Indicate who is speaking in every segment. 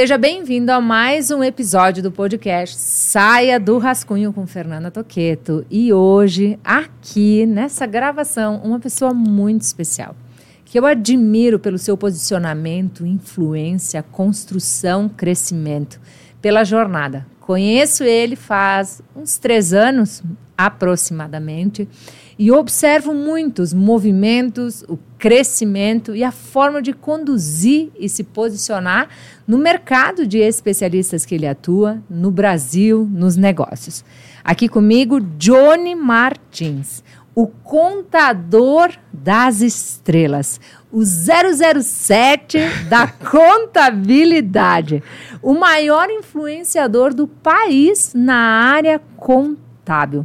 Speaker 1: Seja bem-vindo a mais um episódio do podcast Saia do Rascunho com Fernanda Toqueto. E hoje, aqui nessa gravação, uma pessoa muito especial, que eu admiro pelo seu posicionamento, influência, construção, crescimento, pela jornada. Conheço ele faz uns três anos, aproximadamente, e observo muitos movimentos, o crescimento e a forma de conduzir e se posicionar no mercado de especialistas que ele atua, no Brasil, nos negócios. Aqui comigo, Johnny Martins, o contador das estrelas, o 007 da contabilidade, o maior influenciador do país na área contábil.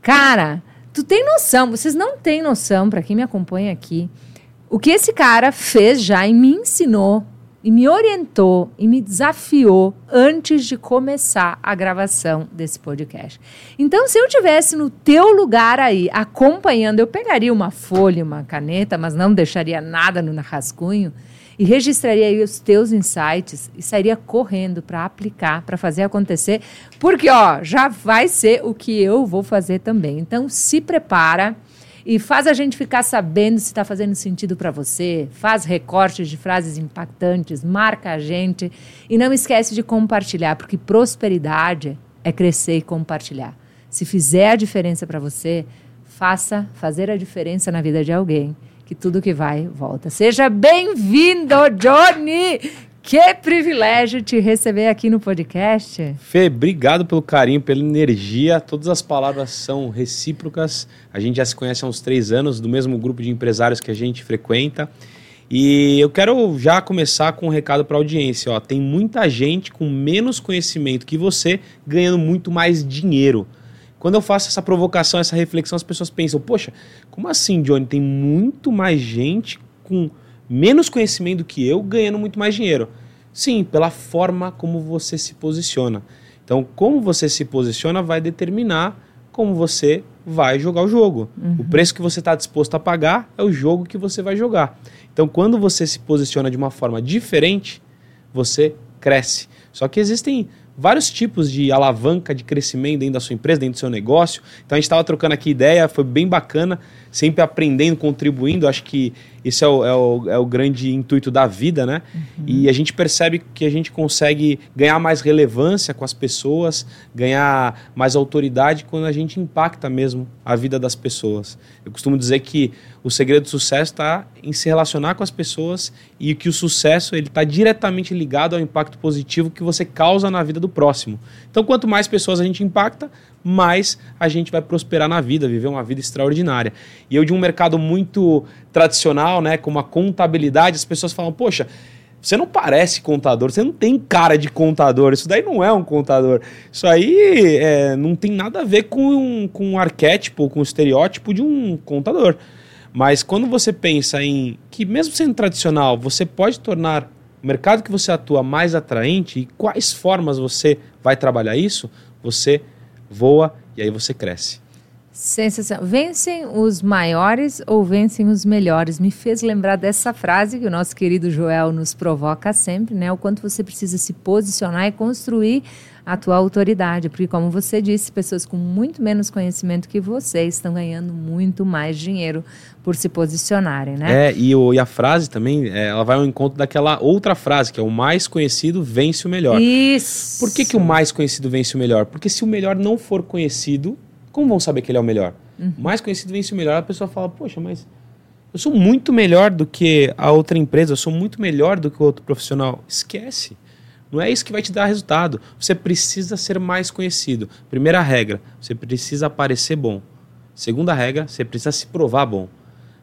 Speaker 1: Cara, tu tem noção, vocês não têm noção, para quem me acompanha aqui, o que esse cara fez já e me ensinou e me orientou e me desafiou antes de começar a gravação desse podcast. Então, se eu tivesse no teu lugar aí acompanhando, eu pegaria uma folha, uma caneta, mas não deixaria nada no rascunho e registraria aí os teus insights e sairia correndo para aplicar, para fazer acontecer, porque ó, já vai ser o que eu vou fazer também. Então se prepara e faz a gente ficar sabendo se está fazendo sentido para você, faz recortes de frases impactantes, marca a gente e não esquece de compartilhar, porque prosperidade é crescer e compartilhar. Se fizer a diferença para você, faça fazer a diferença na vida de alguém que tudo que vai volta. Seja bem-vindo, Johnny! Que privilégio te receber aqui no podcast.
Speaker 2: Fê, obrigado pelo carinho, pela energia. Todas as palavras são recíprocas. A gente já se conhece há uns três anos, do mesmo grupo de empresários que a gente frequenta. E eu quero já começar com um recado para a audiência. Ó. Tem muita gente com menos conhecimento que você ganhando muito mais dinheiro. Quando eu faço essa provocação, essa reflexão, as pessoas pensam: poxa, como assim, Johnny? Tem muito mais gente com menos conhecimento do que eu ganhando muito mais dinheiro. Sim, pela forma como você se posiciona. Então, como você se posiciona vai determinar como você vai jogar o jogo. Uhum. O preço que você está disposto a pagar é o jogo que você vai jogar. Então, quando você se posiciona de uma forma diferente, você cresce. Só que existem vários tipos de alavanca de crescimento dentro da sua empresa, dentro do seu negócio. Então a gente estava trocando aqui ideia, foi bem bacana, sempre aprendendo, contribuindo. Acho que isso é o, é o, é o grande intuito da vida, né? Uhum. E a gente percebe que a gente consegue ganhar mais relevância com as pessoas, ganhar mais autoridade quando a gente impacta mesmo a vida das pessoas. Eu costumo dizer que o segredo do sucesso está em se relacionar com as pessoas e que o sucesso ele está diretamente ligado ao impacto positivo que você causa na vida do próximo. Então, quanto mais pessoas a gente impacta, mais a gente vai prosperar na vida, viver uma vida extraordinária. E eu de um mercado muito tradicional, né, como a contabilidade, as pessoas falam: "Poxa, você não parece contador, você não tem cara de contador, isso daí não é um contador. Isso aí é, não tem nada a ver com um, com um arquétipo, com um estereótipo de um contador. Mas quando você pensa em que, mesmo sendo tradicional, você pode tornar o mercado que você atua mais atraente e quais formas você vai trabalhar isso, você voa e aí você cresce.
Speaker 1: Sensação. Vencem os maiores ou vencem os melhores? Me fez lembrar dessa frase que o nosso querido Joel nos provoca sempre, né? O quanto você precisa se posicionar e construir a tua autoridade, porque como você disse, pessoas com muito menos conhecimento que você estão ganhando muito mais dinheiro por se posicionarem, né?
Speaker 2: É, e, o, e a frase também, é, ela vai ao encontro daquela outra frase, que é o mais conhecido vence o melhor.
Speaker 1: Isso!
Speaker 2: Por que, que o mais conhecido vence o melhor? Porque se o melhor não for conhecido, como vão saber que ele é o melhor? Uhum. Mais conhecido vence o melhor, a pessoa fala, poxa, mas eu sou muito melhor do que a outra empresa, eu sou muito melhor do que o outro profissional. Esquece. Não é isso que vai te dar resultado. Você precisa ser mais conhecido. Primeira regra, você precisa parecer bom. Segunda regra, você precisa se provar bom.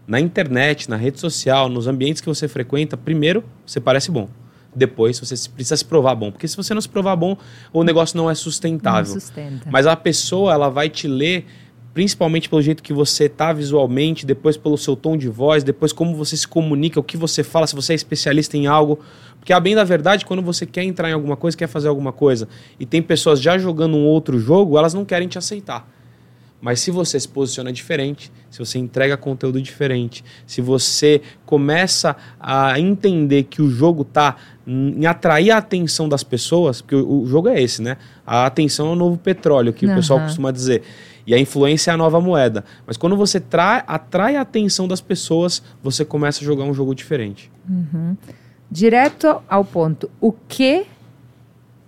Speaker 2: Na internet, na rede social, nos ambientes que você frequenta, primeiro, você parece bom. Depois, você precisa se provar bom. Porque se você não se provar bom, o negócio não é sustentável.
Speaker 1: Não sustenta.
Speaker 2: Mas a pessoa, ela vai te ler principalmente pelo jeito que você tá visualmente, depois pelo seu tom de voz, depois como você se comunica, o que você fala, se você é especialista em algo. Porque a bem da verdade, quando você quer entrar em alguma coisa, quer fazer alguma coisa, e tem pessoas já jogando um outro jogo, elas não querem te aceitar. Mas se você se posiciona diferente, se você entrega conteúdo diferente, se você começa a entender que o jogo está em atrair a atenção das pessoas, porque o, jogo é esse, né? A atenção é o novo petróleo, que uhum. o pessoal costuma dizer. E a influência é a nova moeda. Mas quando você trai, atrai a atenção das pessoas, você começa a jogar um jogo diferente.
Speaker 1: Uhum. Direto ao ponto. O que,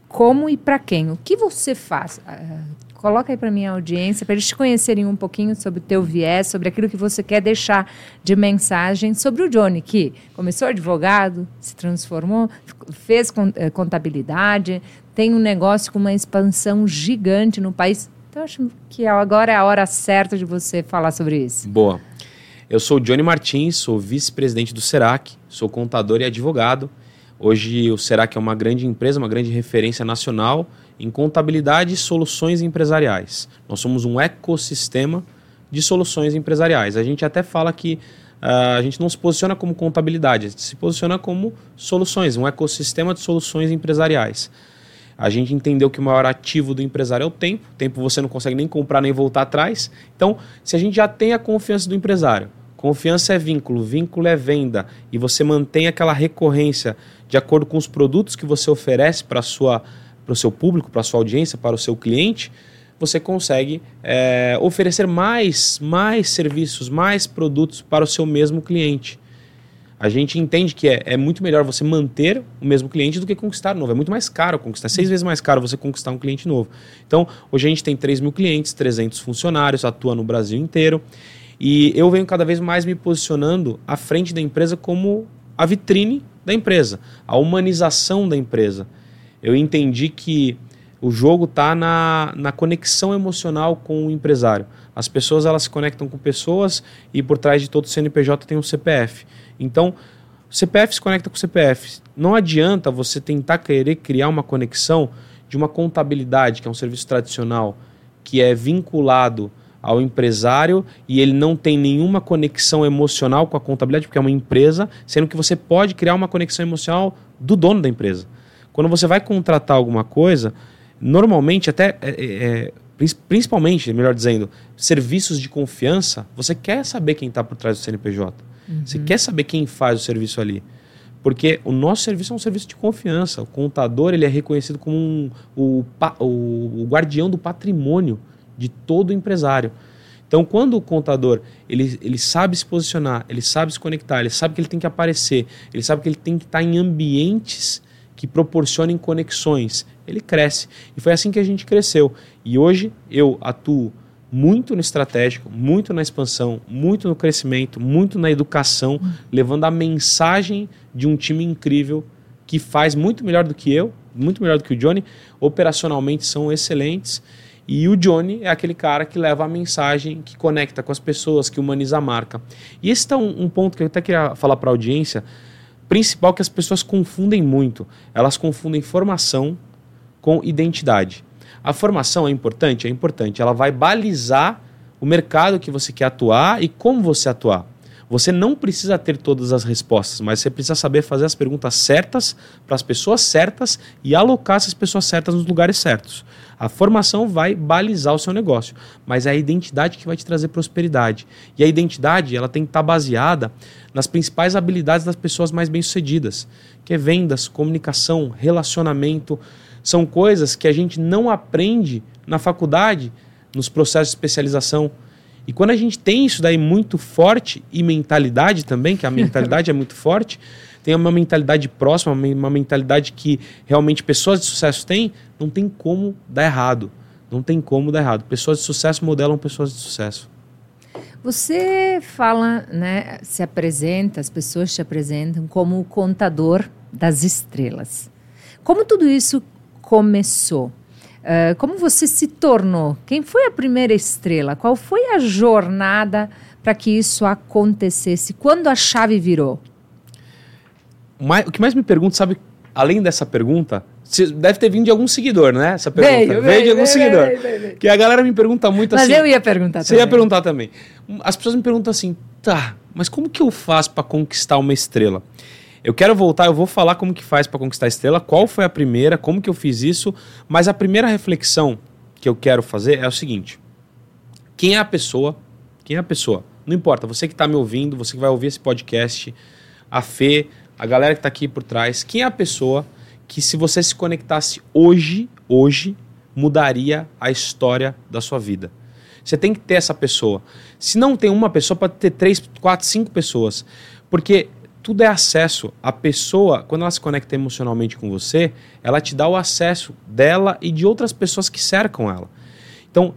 Speaker 1: como e para quem? O que você faz? Uh, Coloca aí para minha audiência, para eles te conhecerem um pouquinho sobre o teu viés, sobre aquilo que você quer deixar de mensagem sobre o Johnny, que começou advogado, se transformou, fez eh, contabilidade, tem um negócio com uma expansão gigante no país. Então, acho que agora é a hora certa de você falar sobre isso.
Speaker 2: Boa. Eu sou o Johnny Martins, sou vice-presidente do Serac, sou contador e advogado. Hoje o Serac é uma grande empresa, uma grande referência nacional em contabilidade e soluções empresariais. Nós somos um ecossistema de soluções empresariais. A gente até fala que uh, a gente não se posiciona como contabilidade, a gente se posiciona como soluções, um ecossistema de soluções empresariais. A gente entendeu que o maior ativo do empresário é o tempo. Tempo você não consegue nem comprar nem voltar atrás. Então, se a gente já tem a confiança do empresário, confiança é vínculo, vínculo é venda, e você mantém aquela recorrência de acordo com os produtos que você oferece para sua para o seu público, para a sua audiência, para o seu cliente, você consegue é, oferecer mais, mais serviços, mais produtos para o seu mesmo cliente. A gente entende que é, é muito melhor você manter o mesmo cliente do que conquistar novo. É muito mais caro conquistar, seis vezes mais caro você conquistar um cliente novo. Então, hoje a gente tem 3 mil clientes, 300 funcionários, atua no Brasil inteiro. E eu venho cada vez mais me posicionando à frente da empresa como a vitrine da empresa, a humanização da empresa eu entendi que o jogo está na, na conexão emocional com o empresário. As pessoas elas se conectam com pessoas e por trás de todo CNPJ tem um CPF. Então, o CPF se conecta com o CPF. Não adianta você tentar querer criar uma conexão de uma contabilidade, que é um serviço tradicional, que é vinculado ao empresário e ele não tem nenhuma conexão emocional com a contabilidade, porque é uma empresa, sendo que você pode criar uma conexão emocional do dono da empresa. Quando você vai contratar alguma coisa, normalmente, até é, é, é principalmente, melhor dizendo, serviços de confiança, você quer saber quem está por trás do CNPJ. Uhum. Você quer saber quem faz o serviço ali. Porque o nosso serviço é um serviço de confiança. O contador ele é reconhecido como um, o, o, o guardião do patrimônio de todo empresário. Então, quando o contador ele, ele sabe se posicionar, ele sabe se conectar, ele sabe que ele tem que aparecer, ele sabe que ele tem que estar em ambientes que proporcionem conexões. Ele cresce. E foi assim que a gente cresceu. E hoje eu atuo muito no estratégico, muito na expansão, muito no crescimento, muito na educação, levando a mensagem de um time incrível que faz muito melhor do que eu, muito melhor do que o Johnny. Operacionalmente são excelentes. E o Johnny é aquele cara que leva a mensagem, que conecta com as pessoas, que humaniza a marca. E esse é um, um ponto que eu até queria falar para a audiência principal que as pessoas confundem muito. Elas confundem formação com identidade. A formação é importante? É importante. Ela vai balizar o mercado que você quer atuar e como você atuar. Você não precisa ter todas as respostas, mas você precisa saber fazer as perguntas certas para as pessoas certas e alocar essas pessoas certas nos lugares certos. A formação vai balizar o seu negócio, mas é a identidade que vai te trazer prosperidade. E a identidade, ela tem que estar baseada nas principais habilidades das pessoas mais bem-sucedidas, que é vendas, comunicação, relacionamento. São coisas que a gente não aprende na faculdade, nos processos de especialização. E quando a gente tem isso daí muito forte e mentalidade também, que a mentalidade é muito forte, tem uma mentalidade próxima, uma mentalidade que realmente pessoas de sucesso têm, não tem como dar errado. Não tem como dar errado. Pessoas de sucesso modelam pessoas de sucesso.
Speaker 1: Você fala, né, se apresenta, as pessoas te apresentam como o contador das estrelas. Como tudo isso começou? Uh, como você se tornou? Quem foi a primeira estrela? Qual foi a jornada para que isso acontecesse? Quando a chave virou?
Speaker 2: o que mais me pergunto, sabe, além dessa pergunta, deve ter vindo de algum seguidor, né? Essa pergunta.
Speaker 1: Veio, veio, veio
Speaker 2: de algum
Speaker 1: veio,
Speaker 2: seguidor. Veio, que a galera me pergunta muito
Speaker 1: mas
Speaker 2: assim.
Speaker 1: Mas eu ia perguntar
Speaker 2: você
Speaker 1: também.
Speaker 2: Você ia perguntar também. As pessoas me perguntam assim, tá, mas como que eu faço para conquistar uma estrela? Eu quero voltar, eu vou falar como que faz para conquistar a estrela, qual foi a primeira, como que eu fiz isso, mas a primeira reflexão que eu quero fazer é o seguinte. Quem é a pessoa? Quem é a pessoa? Não importa, você que está me ouvindo, você que vai ouvir esse podcast, a Fê, a galera que está aqui por trás, quem é a pessoa que se você se conectasse hoje, hoje, mudaria a história da sua vida? Você tem que ter essa pessoa. Se não tem uma pessoa, pode ter três, quatro, cinco pessoas. Porque tudo é acesso. A pessoa, quando ela se conecta emocionalmente com você, ela te dá o acesso dela e de outras pessoas que cercam ela. Então,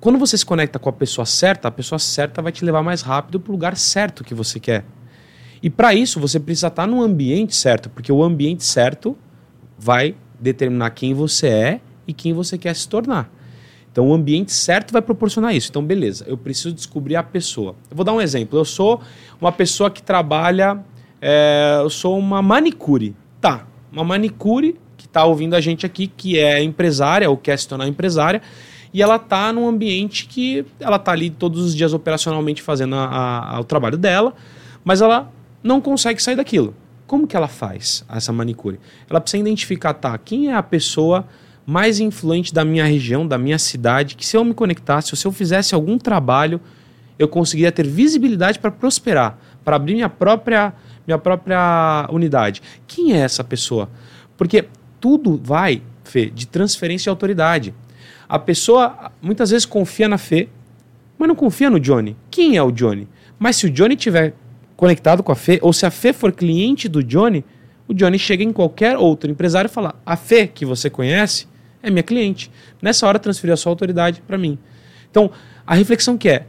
Speaker 2: quando você se conecta com a pessoa certa, a pessoa certa vai te levar mais rápido para o lugar certo que você quer. E para isso, você precisa estar no ambiente certo, porque o ambiente certo vai determinar quem você é e quem você quer se tornar. Então, o ambiente certo vai proporcionar isso. Então, beleza, eu preciso descobrir a pessoa. Eu vou dar um exemplo. Eu sou uma pessoa que trabalha. É, eu sou uma manicure. Tá, uma manicure que está ouvindo a gente aqui, que é empresária ou quer se tornar empresária, e ela está num ambiente que ela está ali todos os dias operacionalmente fazendo a, a, o trabalho dela, mas ela não consegue sair daquilo. Como que ela faz essa manicure? Ela precisa identificar, tá, quem é a pessoa mais influente da minha região, da minha cidade, que se eu me conectasse, se eu fizesse algum trabalho, eu conseguiria ter visibilidade para prosperar, para abrir minha própria, minha própria unidade. Quem é essa pessoa? Porque tudo vai, Fê, de transferência de autoridade. A pessoa muitas vezes confia na Fê, mas não confia no Johnny. Quem é o Johnny? Mas se o Johnny tiver conectado com a Fê, ou se a Fê for cliente do Johnny, o Johnny chega em qualquer outro empresário e fala: A Fê que você conhece é minha cliente. Nessa hora, transferiu a sua autoridade para mim. Então, a reflexão que é: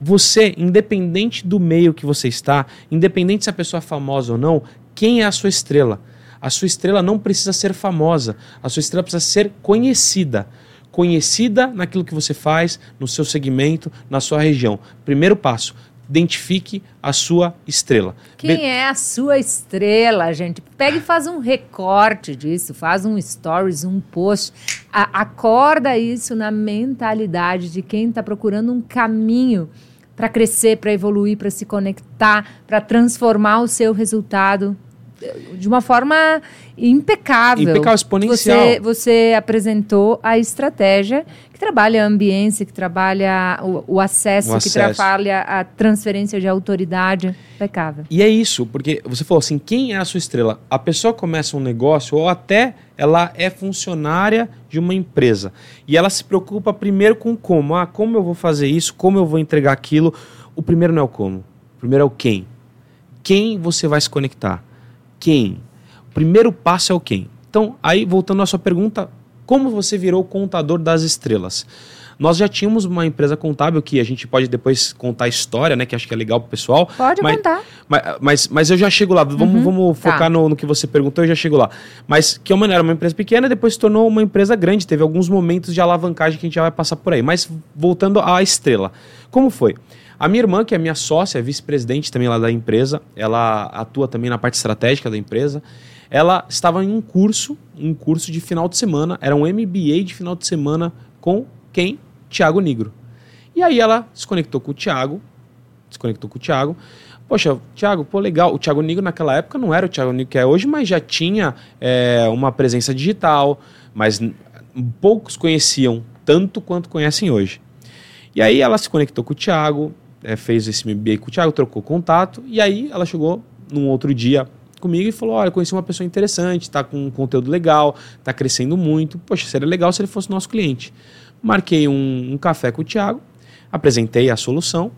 Speaker 2: você, independente do meio que você está, independente se a pessoa é famosa ou não, quem é a sua estrela? A sua estrela não precisa ser famosa, a sua estrela precisa ser conhecida. Conhecida naquilo que você faz, no seu segmento, na sua região. Primeiro passo, identifique a sua estrela.
Speaker 1: Quem Be é a sua estrela, gente? Pega e faz um recorte disso, faz um stories, um post. A acorda isso na mentalidade de quem está procurando um caminho para crescer, para evoluir, para se conectar, para transformar o seu resultado de uma forma impecável.
Speaker 2: Impecável, exponencial.
Speaker 1: Você, você apresentou a estratégia que trabalha a ambiência, que trabalha o, o, acesso, o, acesso, que trabalha a transferência de autoridade. Impecável.
Speaker 2: E é isso, porque você falou assim, quem é a sua estrela? A pessoa começa um negócio ou até ela é funcionária de uma empresa. E ela se preocupa primeiro com como. Ah, como eu vou fazer isso? Como eu vou entregar aquilo? O primeiro não é o como. O primeiro é o quem. Quem você vai se conectar? Quem? O primeiro passo é o quem. Então, aí voltando à sua pergunta, como você virou contador das estrelas? Nós já tínhamos uma empresa contábil que a gente pode depois contar a história, né? Que acho que é legal pro pessoal.
Speaker 1: Pode
Speaker 2: mas,
Speaker 1: contar.
Speaker 2: Mas, mas, mas, eu já chego lá. Vamos, uhum, vamos tá. focar no, no, que você perguntou, eu já chego lá. Mas que é uma, era uma empresa pequena, depois se tornou uma empresa grande. Teve alguns momentos de alavancagem que a gente já vai passar por aí. Mas voltando à estrela. Como foi? A minha irmã, que é minha sócia, vice-presidente também lá da empresa, ela atua também na parte estratégica da empresa. Ela estava em um curso, um curso de final de semana, era um MBA de final de semana com quem? Tiago Negro. E aí ela se conectou com o Tiago, se conectou com o Tiago. Poxa, Tiago, pô, legal. O Tiago Negro naquela época não era o Tiago Negro que é hoje, mas já tinha é, uma presença digital, mas poucos conheciam tanto quanto conhecem hoje. E aí ela se conectou com o Tiago, é, fez esse MBA com o Thiago, trocou contato, e aí ela chegou num outro dia comigo e falou: Olha, conheci uma pessoa interessante, está com um conteúdo legal, está crescendo muito. Poxa, seria legal se ele fosse nosso cliente. Marquei um, um café com o Thiago, apresentei a solução,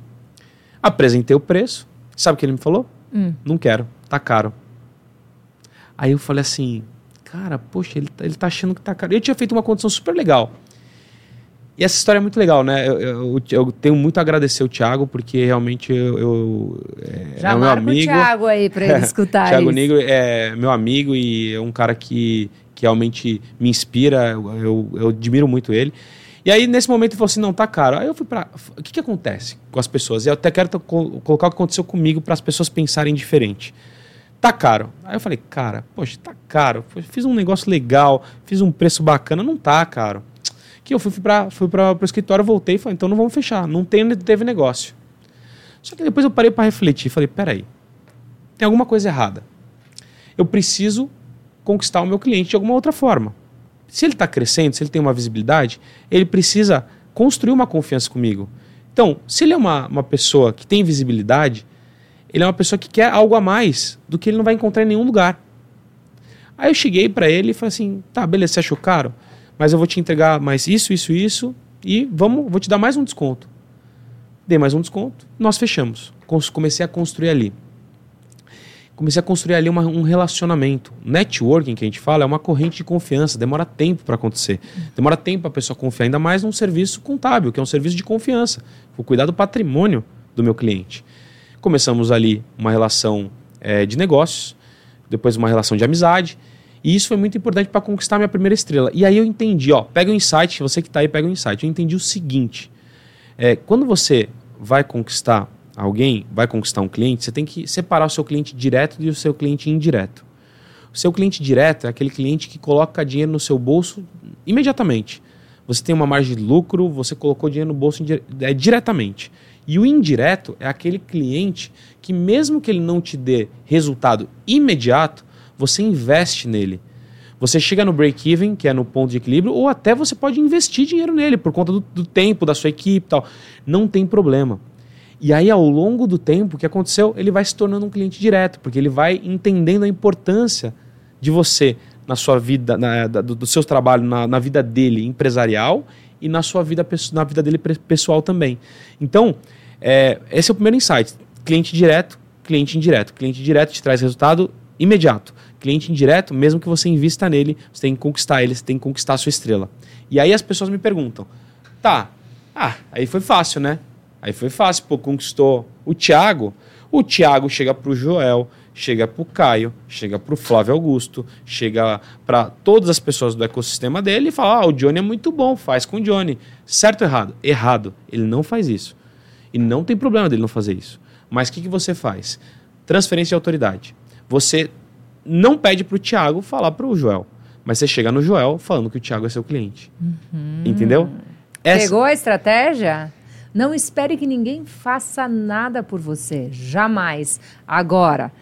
Speaker 2: apresentei o preço. Sabe o que ele me falou? Hum. Não quero, tá caro. Aí eu falei assim, cara, poxa, ele, ele tá achando que tá caro. Eu tinha feito uma condição super legal. E essa história é muito legal, né? Eu, eu, eu tenho muito a agradecer o Thiago, porque realmente eu. eu
Speaker 1: é, Já é meu amigo. o Thiago aí para ele escutar
Speaker 2: Thiago Negro é meu amigo e é um cara que, que realmente me inspira, eu, eu admiro muito ele. E aí, nesse momento, ele falou assim: não, tá caro. Aí eu fui pra. O que, que acontece com as pessoas? E eu até quero colocar o que aconteceu comigo para as pessoas pensarem diferente. Tá caro. Aí eu falei, cara, poxa, tá caro. Fiz um negócio legal, fiz um preço bacana, não tá caro que eu fui para fui o escritório, voltei e falei, então não vamos fechar, não tem, teve negócio. Só que depois eu parei para refletir, falei, peraí, tem alguma coisa errada. Eu preciso conquistar o meu cliente de alguma outra forma. Se ele está crescendo, se ele tem uma visibilidade, ele precisa construir uma confiança comigo. Então, se ele é uma, uma pessoa que tem visibilidade, ele é uma pessoa que quer algo a mais do que ele não vai encontrar em nenhum lugar. Aí eu cheguei para ele e falei assim: tá, beleza, você achou caro? Mas eu vou te entregar mais isso, isso, isso e vamos, vou te dar mais um desconto. Dei mais um desconto, nós fechamos. Comecei a construir ali. Comecei a construir ali uma, um relacionamento. Networking, que a gente fala, é uma corrente de confiança, demora tempo para acontecer. Demora tempo para a pessoa confiar, ainda mais num serviço contábil, que é um serviço de confiança. Vou cuidar do patrimônio do meu cliente. Começamos ali uma relação é, de negócios, depois uma relação de amizade. E isso foi muito importante para conquistar minha primeira estrela. E aí eu entendi, ó, pega o insight, você que está aí, pega o insight. Eu entendi o seguinte: é, quando você vai conquistar alguém, vai conquistar um cliente, você tem que separar o seu cliente direto do seu cliente indireto. O seu cliente direto é aquele cliente que coloca dinheiro no seu bolso imediatamente. Você tem uma margem de lucro, você colocou dinheiro no bolso é, diretamente. E o indireto é aquele cliente que, mesmo que ele não te dê resultado imediato, você investe nele. Você chega no break-even, que é no ponto de equilíbrio, ou até você pode investir dinheiro nele por conta do, do tempo, da sua equipe tal. Não tem problema. E aí, ao longo do tempo, o que aconteceu? Ele vai se tornando um cliente direto, porque ele vai entendendo a importância de você na sua vida, na, da, do, do seu trabalho, na, na vida dele empresarial e na sua vida, na vida dele pessoal também. Então, é, esse é o primeiro insight. Cliente direto, cliente indireto. Cliente direto te traz resultado imediato. Cliente indireto, mesmo que você invista nele, você tem que conquistar ele, você tem que conquistar a sua estrela. E aí as pessoas me perguntam: tá, ah, aí foi fácil, né? Aí foi fácil, pô, conquistou o Thiago. O Thiago chega pro Joel, chega pro Caio, chega pro Flávio Augusto, chega para todas as pessoas do ecossistema dele e fala: ah, o Johnny é muito bom, faz com o Johnny. Certo ou errado? Errado. Ele não faz isso. E não tem problema dele não fazer isso. Mas o que, que você faz? Transferência de autoridade. Você não pede para o Tiago falar para o Joel. Mas você chega no Joel falando que o Tiago é seu cliente. Uhum. Entendeu?
Speaker 1: Essa... Pegou a estratégia? Não espere que ninguém faça nada por você. Jamais. Agora,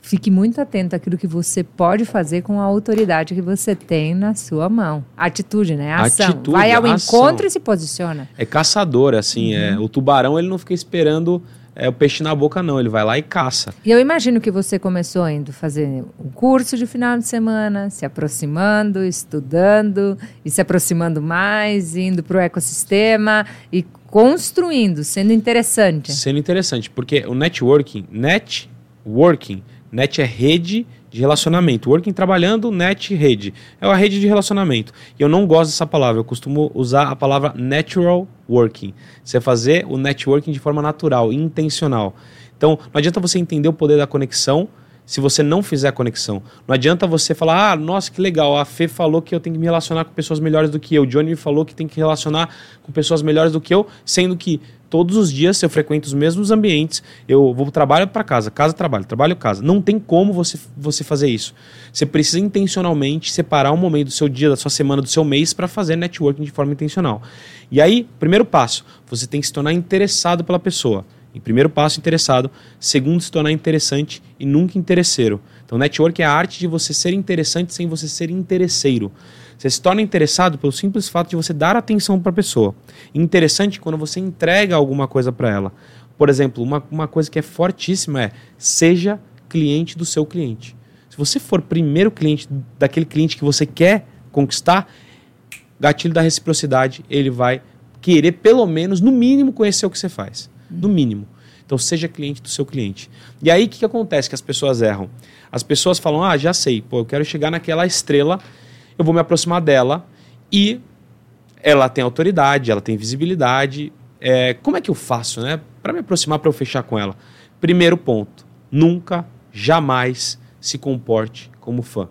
Speaker 1: fique muito atento àquilo que você pode fazer com a autoridade que você tem na sua mão. Atitude, né? Ação. Atitude, Vai ao ação. encontro e se posiciona.
Speaker 2: É caçador, assim. É, uhum. É, o tubarão ele não fica esperando é o peixe na boca, não. Ele vai lá e caça.
Speaker 1: E eu imagino que você começou indo fazer um curso de final de semana, se aproximando, estudando e se aproximando mais, indo para o ecossistema e construindo, sendo interessante.
Speaker 2: Sendo interessante, porque o networking, networking, net é rede de relacionamento. Working trabalhando, net rede. É uma rede de relacionamento. E eu não gosto dessa palavra, eu costumo usar a palavra natural working. Você fazer o networking de forma natural, intencional. Então, não adianta você entender o poder da conexão se você não fizer a conexão. Não adianta você falar, ah, nossa, que legal, a Fê falou que eu tenho que me relacionar com pessoas melhores do que eu, Johnny me falou que tem que relacionar com pessoas melhores do que eu, sendo que todos os dias eu frequento os mesmos ambientes, eu vou trabalho para casa, casa trabalho, trabalho casa. Não tem como você, você fazer isso. Você precisa intencionalmente separar um momento do seu dia, da sua semana, do seu mês para fazer networking de forma intencional. E aí, primeiro passo, você tem que se tornar interessado pela pessoa. Em primeiro passo, interessado. Segundo, se tornar interessante e nunca interesseiro. Então, network é a arte de você ser interessante sem você ser interesseiro. Você se torna interessado pelo simples fato de você dar atenção para a pessoa. Interessante quando você entrega alguma coisa para ela. Por exemplo, uma, uma coisa que é fortíssima é seja cliente do seu cliente. Se você for primeiro cliente daquele cliente que você quer conquistar, gatilho da reciprocidade, ele vai querer pelo menos, no mínimo, conhecer o que você faz. No mínimo. Então, seja cliente do seu cliente. E aí, o que, que acontece que as pessoas erram? As pessoas falam, ah, já sei, pô, eu quero chegar naquela estrela eu vou me aproximar dela e ela tem autoridade, ela tem visibilidade. É, como é que eu faço, né? Para me aproximar, para eu fechar com ela. Primeiro ponto: nunca, jamais se comporte como fã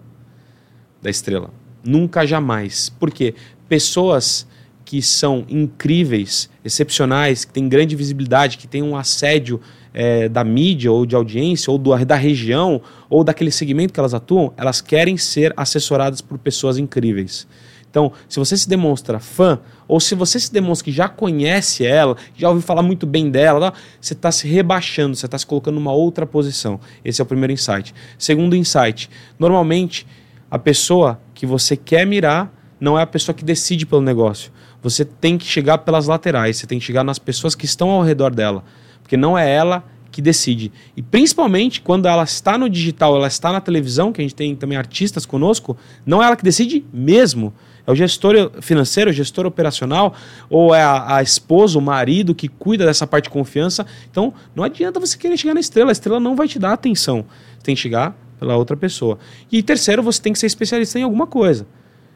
Speaker 2: da estrela. Nunca, jamais. Porque pessoas que são incríveis, excepcionais, que têm grande visibilidade, que têm um assédio é, da mídia ou de audiência ou do, da região ou daquele segmento que elas atuam, elas querem ser assessoradas por pessoas incríveis. Então, se você se demonstra fã, ou se você se demonstra que já conhece ela, já ouviu falar muito bem dela, você está se rebaixando, você está se colocando numa outra posição. Esse é o primeiro insight. Segundo insight, normalmente a pessoa que você quer mirar não é a pessoa que decide pelo negócio. Você tem que chegar pelas laterais, você tem que chegar nas pessoas que estão ao redor dela. Porque não é ela que decide. E principalmente quando ela está no digital, ela está na televisão, que a gente tem também artistas conosco, não é ela que decide mesmo. É o gestor financeiro, o gestor operacional, ou é a, a, esposa, o marido que cuida dessa parte de confiança. Então, não adianta você querer chegar na estrela, a estrela não vai te dar atenção. Você tem que chegar pela outra pessoa. E terceiro, você tem que ser especialista em alguma coisa.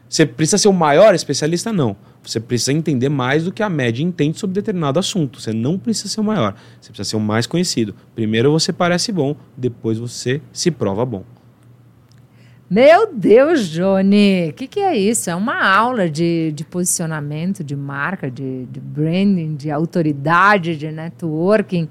Speaker 2: Você precisa ser o maior especialista? Não. Você precisa entender mais do que a média entende sobre determinado assunto. Você não precisa ser o maior. Você precisa ser o mais conhecido. Primeiro você parece bom, depois você se prova bom.
Speaker 1: Meu Deus, Johnny, o que, que, é isso? É uma aula de, de posicionamento, de marca, de, de branding, de autoridade, de networking.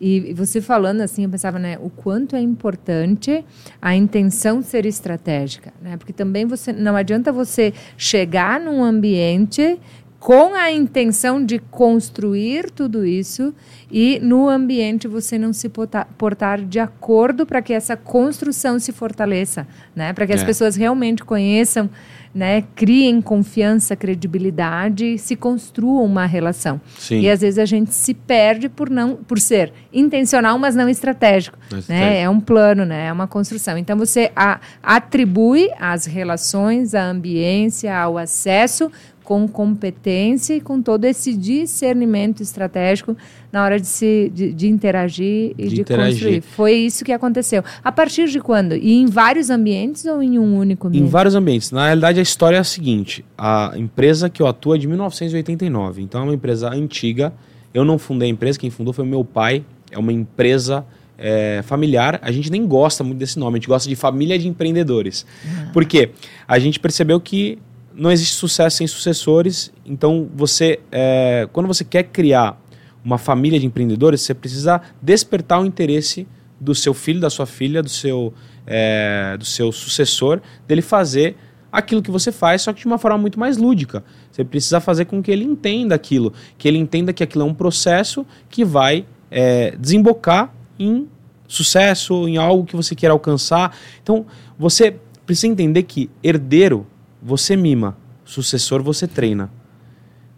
Speaker 1: E, você falando assim, eu pensava, né, o quanto é importante a intenção ser estratégica, né? Porque também você não adianta você chegar num ambiente com a intenção de construir tudo isso e no ambiente você não se portar, de acordo para que essa construção se fortaleça, né? Para que as é. pessoas realmente conheçam né, criem confiança, credibilidade, se construam uma relação.
Speaker 2: Sim.
Speaker 1: E às vezes a gente se perde por não, por ser intencional, mas não estratégico. Né? É um plano, né? É uma construção. Então você a, atribui às relações, à ambiência, ao acesso com competência e com todo esse discernimento estratégico na hora de, se, de, de interagir e de, de construir. Foi isso que aconteceu. A partir de quando? E em vários ambientes ou em um único ambiente?
Speaker 2: Em vários ambientes. Na realidade, a história é a seguinte: a empresa que eu atuo é de 1989, então é uma empresa antiga. Eu não fundei a empresa, quem fundou foi meu pai. É uma empresa é, familiar, a gente nem gosta muito desse nome, a gente gosta de família de empreendedores. Ah. Por quê? A gente percebeu que não existe sucesso sem sucessores. Então, você, é, quando você quer criar uma família de empreendedores, você precisa despertar o interesse do seu filho, da sua filha, do seu, é, do seu sucessor, dele fazer aquilo que você faz, só que de uma forma muito mais lúdica. Você precisa fazer com que ele entenda aquilo, que ele entenda que aquilo é um processo que vai é, desembocar em sucesso, em algo que você quer alcançar. Então, você precisa entender que herdeiro você mima, sucessor você treina.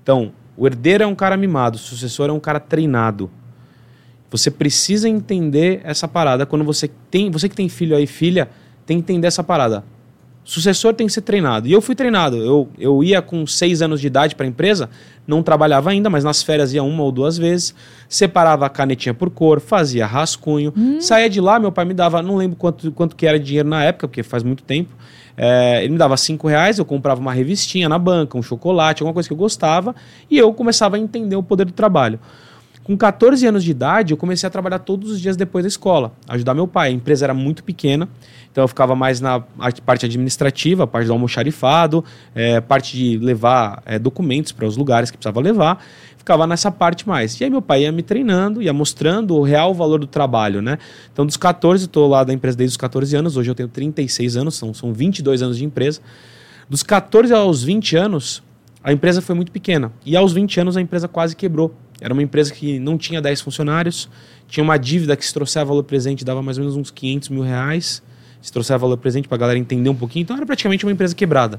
Speaker 2: Então, o herdeiro é um cara mimado, o sucessor é um cara treinado. Você precisa entender essa parada quando você tem, você que tem filho aí, filha, tem que entender essa parada. Sucessor tem que ser treinado. E eu fui treinado. Eu, eu ia com seis anos de idade para a empresa, não trabalhava ainda, mas nas férias ia uma ou duas vezes, separava a canetinha por cor, fazia rascunho, hum. saía de lá, meu pai me dava, não lembro quanto, quanto que era de dinheiro na época, porque faz muito tempo, é, ele me dava cinco reais, eu comprava uma revistinha na banca, um chocolate, alguma coisa que eu gostava, e eu começava a entender o poder do trabalho. Com 14 anos de idade, eu comecei a trabalhar todos os dias depois da escola, ajudar meu pai. A empresa era muito pequena, então eu ficava mais na parte administrativa, parte do almoxarifado, é, parte de levar é, documentos para os lugares que precisava levar ficava nessa parte mais. E aí meu pai ia me treinando, ia mostrando o real valor do trabalho, né? Então dos 14, estou lá da empresa desde os 14 anos, hoje eu tenho 36 anos, são, são 22 anos de empresa. Dos 14 aos 20 anos, a empresa foi muito pequena. E aos 20 anos a empresa quase quebrou. Era uma empresa que não tinha 10 funcionários, tinha uma dívida que se trouxer valor presente dava mais ou menos uns 500 mil reais. Se trouxer valor presente para a galera entender um pouquinho, então era praticamente uma empresa quebrada.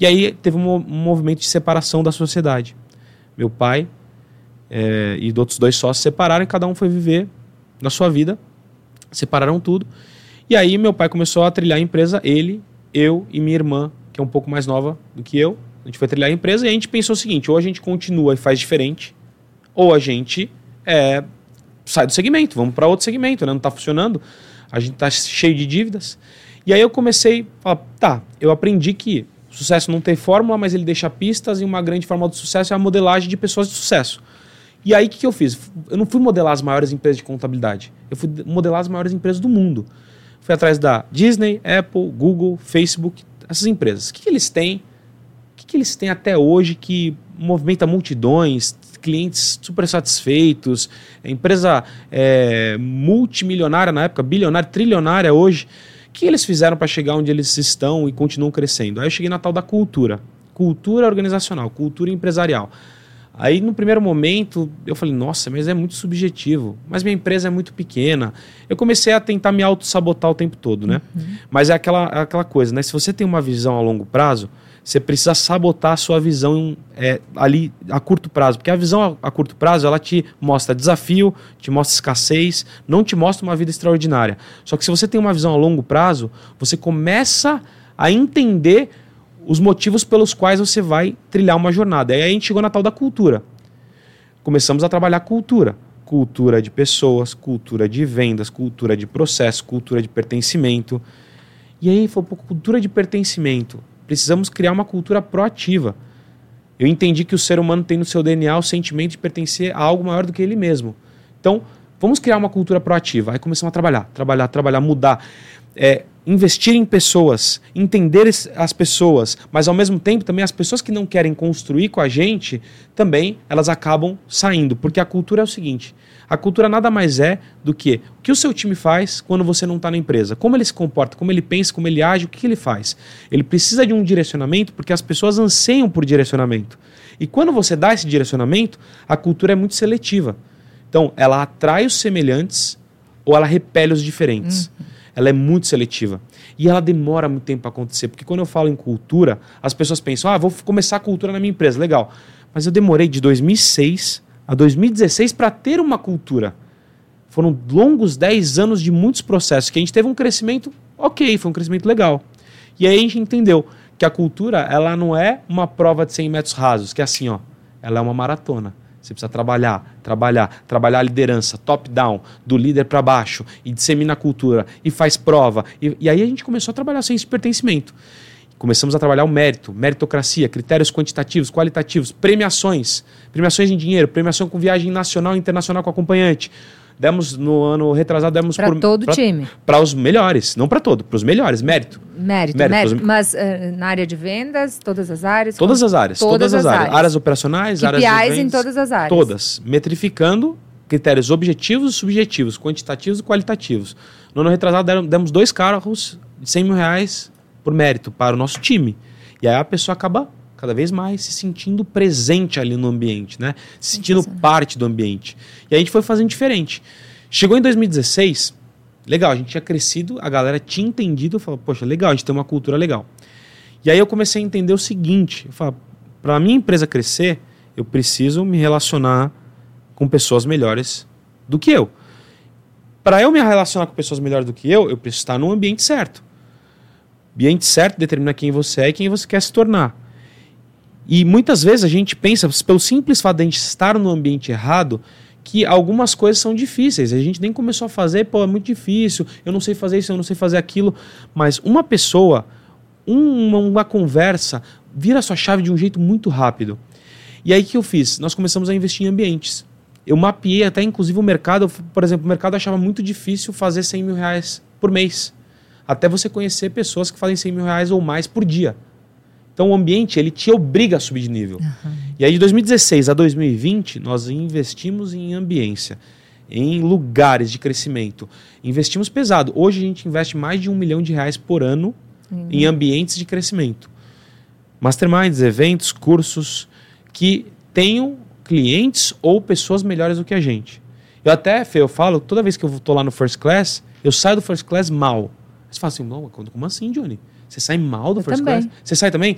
Speaker 2: E aí teve um, um movimento de separação da sociedade meu pai é, e outros dois sócios separaram e cada um foi viver na sua vida. Separaram tudo. E aí meu pai começou a trilhar a empresa, ele, eu e minha irmã, que é um pouco mais nova do que eu. A gente foi trilhar a empresa e a gente pensou o seguinte: ou a gente continua e faz diferente, ou a gente é, sai do segmento, vamos para outro segmento, né? não está funcionando, a gente está cheio de dívidas. E aí eu comecei a falar, tá, eu aprendi que sucesso não tem fórmula, mas ele deixa pistas e uma grande fórmula de sucesso é a modelagem de pessoas de sucesso. E aí o que, que eu fiz? Eu não fui modelar as maiores empresas de contabilidade. Eu fui modelar as maiores empresas do mundo. Fui atrás da Disney, Apple, Google, Facebook, essas empresas. O que, que eles têm? O que, que eles têm até hoje que movimenta multidões, clientes super satisfeitos, empresa é, multimilionária na época, bilionária, trilionária hoje que eles fizeram para chegar onde eles estão e continuam crescendo? Aí eu cheguei na tal da cultura. Cultura organizacional, cultura empresarial. Aí, no primeiro momento, eu falei, nossa, mas é muito subjetivo. Mas minha empresa é muito pequena. Eu comecei a tentar me auto-sabotar o tempo todo, né? Uhum. Mas é aquela, aquela coisa, né? Se você tem uma visão a longo prazo, você precisa sabotar a sua visão é, ali a curto prazo. Porque a visão a, a, curto prazo, ela te mostra desafio, te mostra escassez, não te mostra uma vida extraordinária. Só que se você tem uma visão a longo prazo, você começa a entender os motivos pelos quais você vai trilhar uma jornada. E aí a gente chegou na tal da cultura. Começamos a trabalhar cultura. Cultura de pessoas, cultura de vendas, cultura de processo, cultura de pertencimento. E aí foi cultura de pertencimento. Precisamos criar uma cultura proativa. Eu entendi que o ser humano tem no seu DNA o sentimento de pertencer a algo maior do que ele mesmo. Então, vamos criar uma cultura proativa. Aí começamos a trabalhar, trabalhar, trabalhar, mudar. É, investir em pessoas, entender as pessoas, mas ao mesmo tempo também as pessoas que não querem construir com a gente, também elas acabam saindo, porque a cultura é o seguinte, a cultura nada mais é do que o que o seu time faz quando você não está na empresa, como ele se comporta, como ele pensa, como ele age, o que, ele faz. Ele precisa de um direcionamento porque as pessoas anseiam por direcionamento. E quando você dá esse direcionamento, a cultura é muito seletiva. Então, ela atrai os semelhantes ou ela repele os diferentes. Uhum ela é muito seletiva. E ela demora muito tempo para acontecer. Porque quando eu falo em cultura, as pessoas pensam, ah, vou começar a cultura na minha empresa, legal. Mas eu demorei de 2006 a 2016 para ter uma cultura. Foram longos 10 anos de muitos processos, que a gente teve um crescimento ok, foi um crescimento legal. E aí a gente entendeu que a cultura, ela não é uma prova de 100 metros rasos, que é assim, ó, ela é uma maratona. Você precisa trabalhar, trabalhar, trabalhar a liderança, top-down, do líder para baixo, e dissemina a cultura, e faz prova. E, e aí a gente começou a trabalhar sem esse pertencimento. Começamos a trabalhar o mérito, meritocracia, critérios quantitativos, qualitativos, premiações, premiações em dinheiro, premiação com viagem nacional e internacional com acompanhante, Demos no ano retrasado, demos
Speaker 1: para todo
Speaker 2: pra,
Speaker 1: time.
Speaker 2: Para os melhores, não para todo, para os melhores, mérito.
Speaker 1: Mérito, mérito. mérito. Mas uh, na área de vendas, todas as áreas?
Speaker 2: Todas as áreas, todas, todas as, áreas. áreas. Áreas operacionais, KPIs áreas de vendas.
Speaker 1: em todas as áreas.
Speaker 2: Todas, metrificando critérios objetivos e subjetivos, quantitativos e qualitativos. No ano retrasado, demos dois carros de 100 mil reais por mérito para o nosso time. E aí a pessoa acaba cada vez mais se sentindo presente ali no ambiente, né? Se sentindo parte do ambiente. E a gente foi fazendo diferente. Chegou em 2016, legal, a gente tinha crescido, a galera tinha entendido, falou, poxa, legal, a gente tem uma cultura legal. E aí eu comecei a entender o seguinte, eu falo, para a minha empresa crescer, eu preciso me relacionar com pessoas melhores do que eu. Para eu me relacionar com pessoas melhores do que eu, eu preciso estar no ambiente certo. O ambiente certo determina quem você é e quem você quer se tornar. E muitas vezes a gente pensa, pelo simples fato de a gente estar no ambiente errado, que algumas coisas são difíceis. A gente nem começou a fazer, pô, é muito difícil, eu não sei fazer isso, eu não sei fazer aquilo. Mas uma pessoa, uma, uma conversa, vira sua chave de um jeito muito rápido. E aí o que eu fiz? Nós começamos a investir em ambientes. Eu mapeei até, inclusive, o mercado. Por exemplo, o mercado achava muito difícil fazer 100 mil reais por mês. Até você conhecer pessoas que fazem 100 mil reais ou mais por dia. Então o ambiente ele te obriga a subir de nível. Uhum. E aí de 2016 a 2020 nós investimos em ambiência, em lugares de crescimento. Investimos pesado. Hoje a gente investe mais de um milhão de reais por ano uhum. em ambientes de crescimento. Masterminds, eventos, cursos que tenham clientes ou pessoas melhores do que a gente. Eu até, Fê, eu falo, toda vez que eu estou lá no First Class, eu saio do First Class mal. Você fala assim, não, como assim, Johnny? Você sai mal do eu first também. class? Você sai também?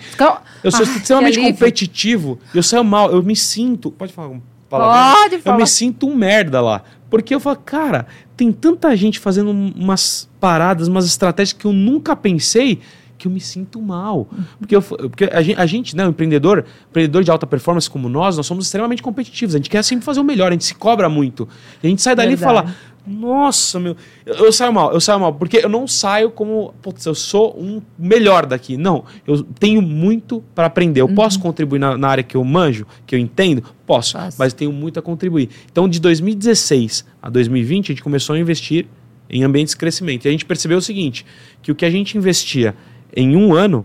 Speaker 2: Eu sou ah, extremamente competitivo. Eu saio mal. Eu me sinto. Pode falar um
Speaker 1: Pode falar.
Speaker 2: Eu me sinto um merda lá. Porque eu falo, cara, tem tanta gente fazendo umas paradas, umas estratégias que eu nunca pensei que eu me sinto mal. Porque, eu, porque a, gente, a gente, né, o empreendedor, empreendedor de alta performance como nós, nós somos extremamente competitivos. A gente quer sempre fazer o melhor, a gente se cobra muito. E a gente sai dali Verdade. e fala, nossa, meu. Eu, eu, saio mal, eu saio mal, porque eu não saio como. Putz, eu sou um melhor daqui. Não, eu tenho muito para aprender. Eu uhum. posso contribuir na, na, área que eu manjo, que eu entendo? Posso, Posso, mas tenho muito a contribuir. Então, de 2016 a 2020, a gente começou a investir em ambientes de crescimento. E a gente percebeu o seguinte: que o que a gente investia em um ano,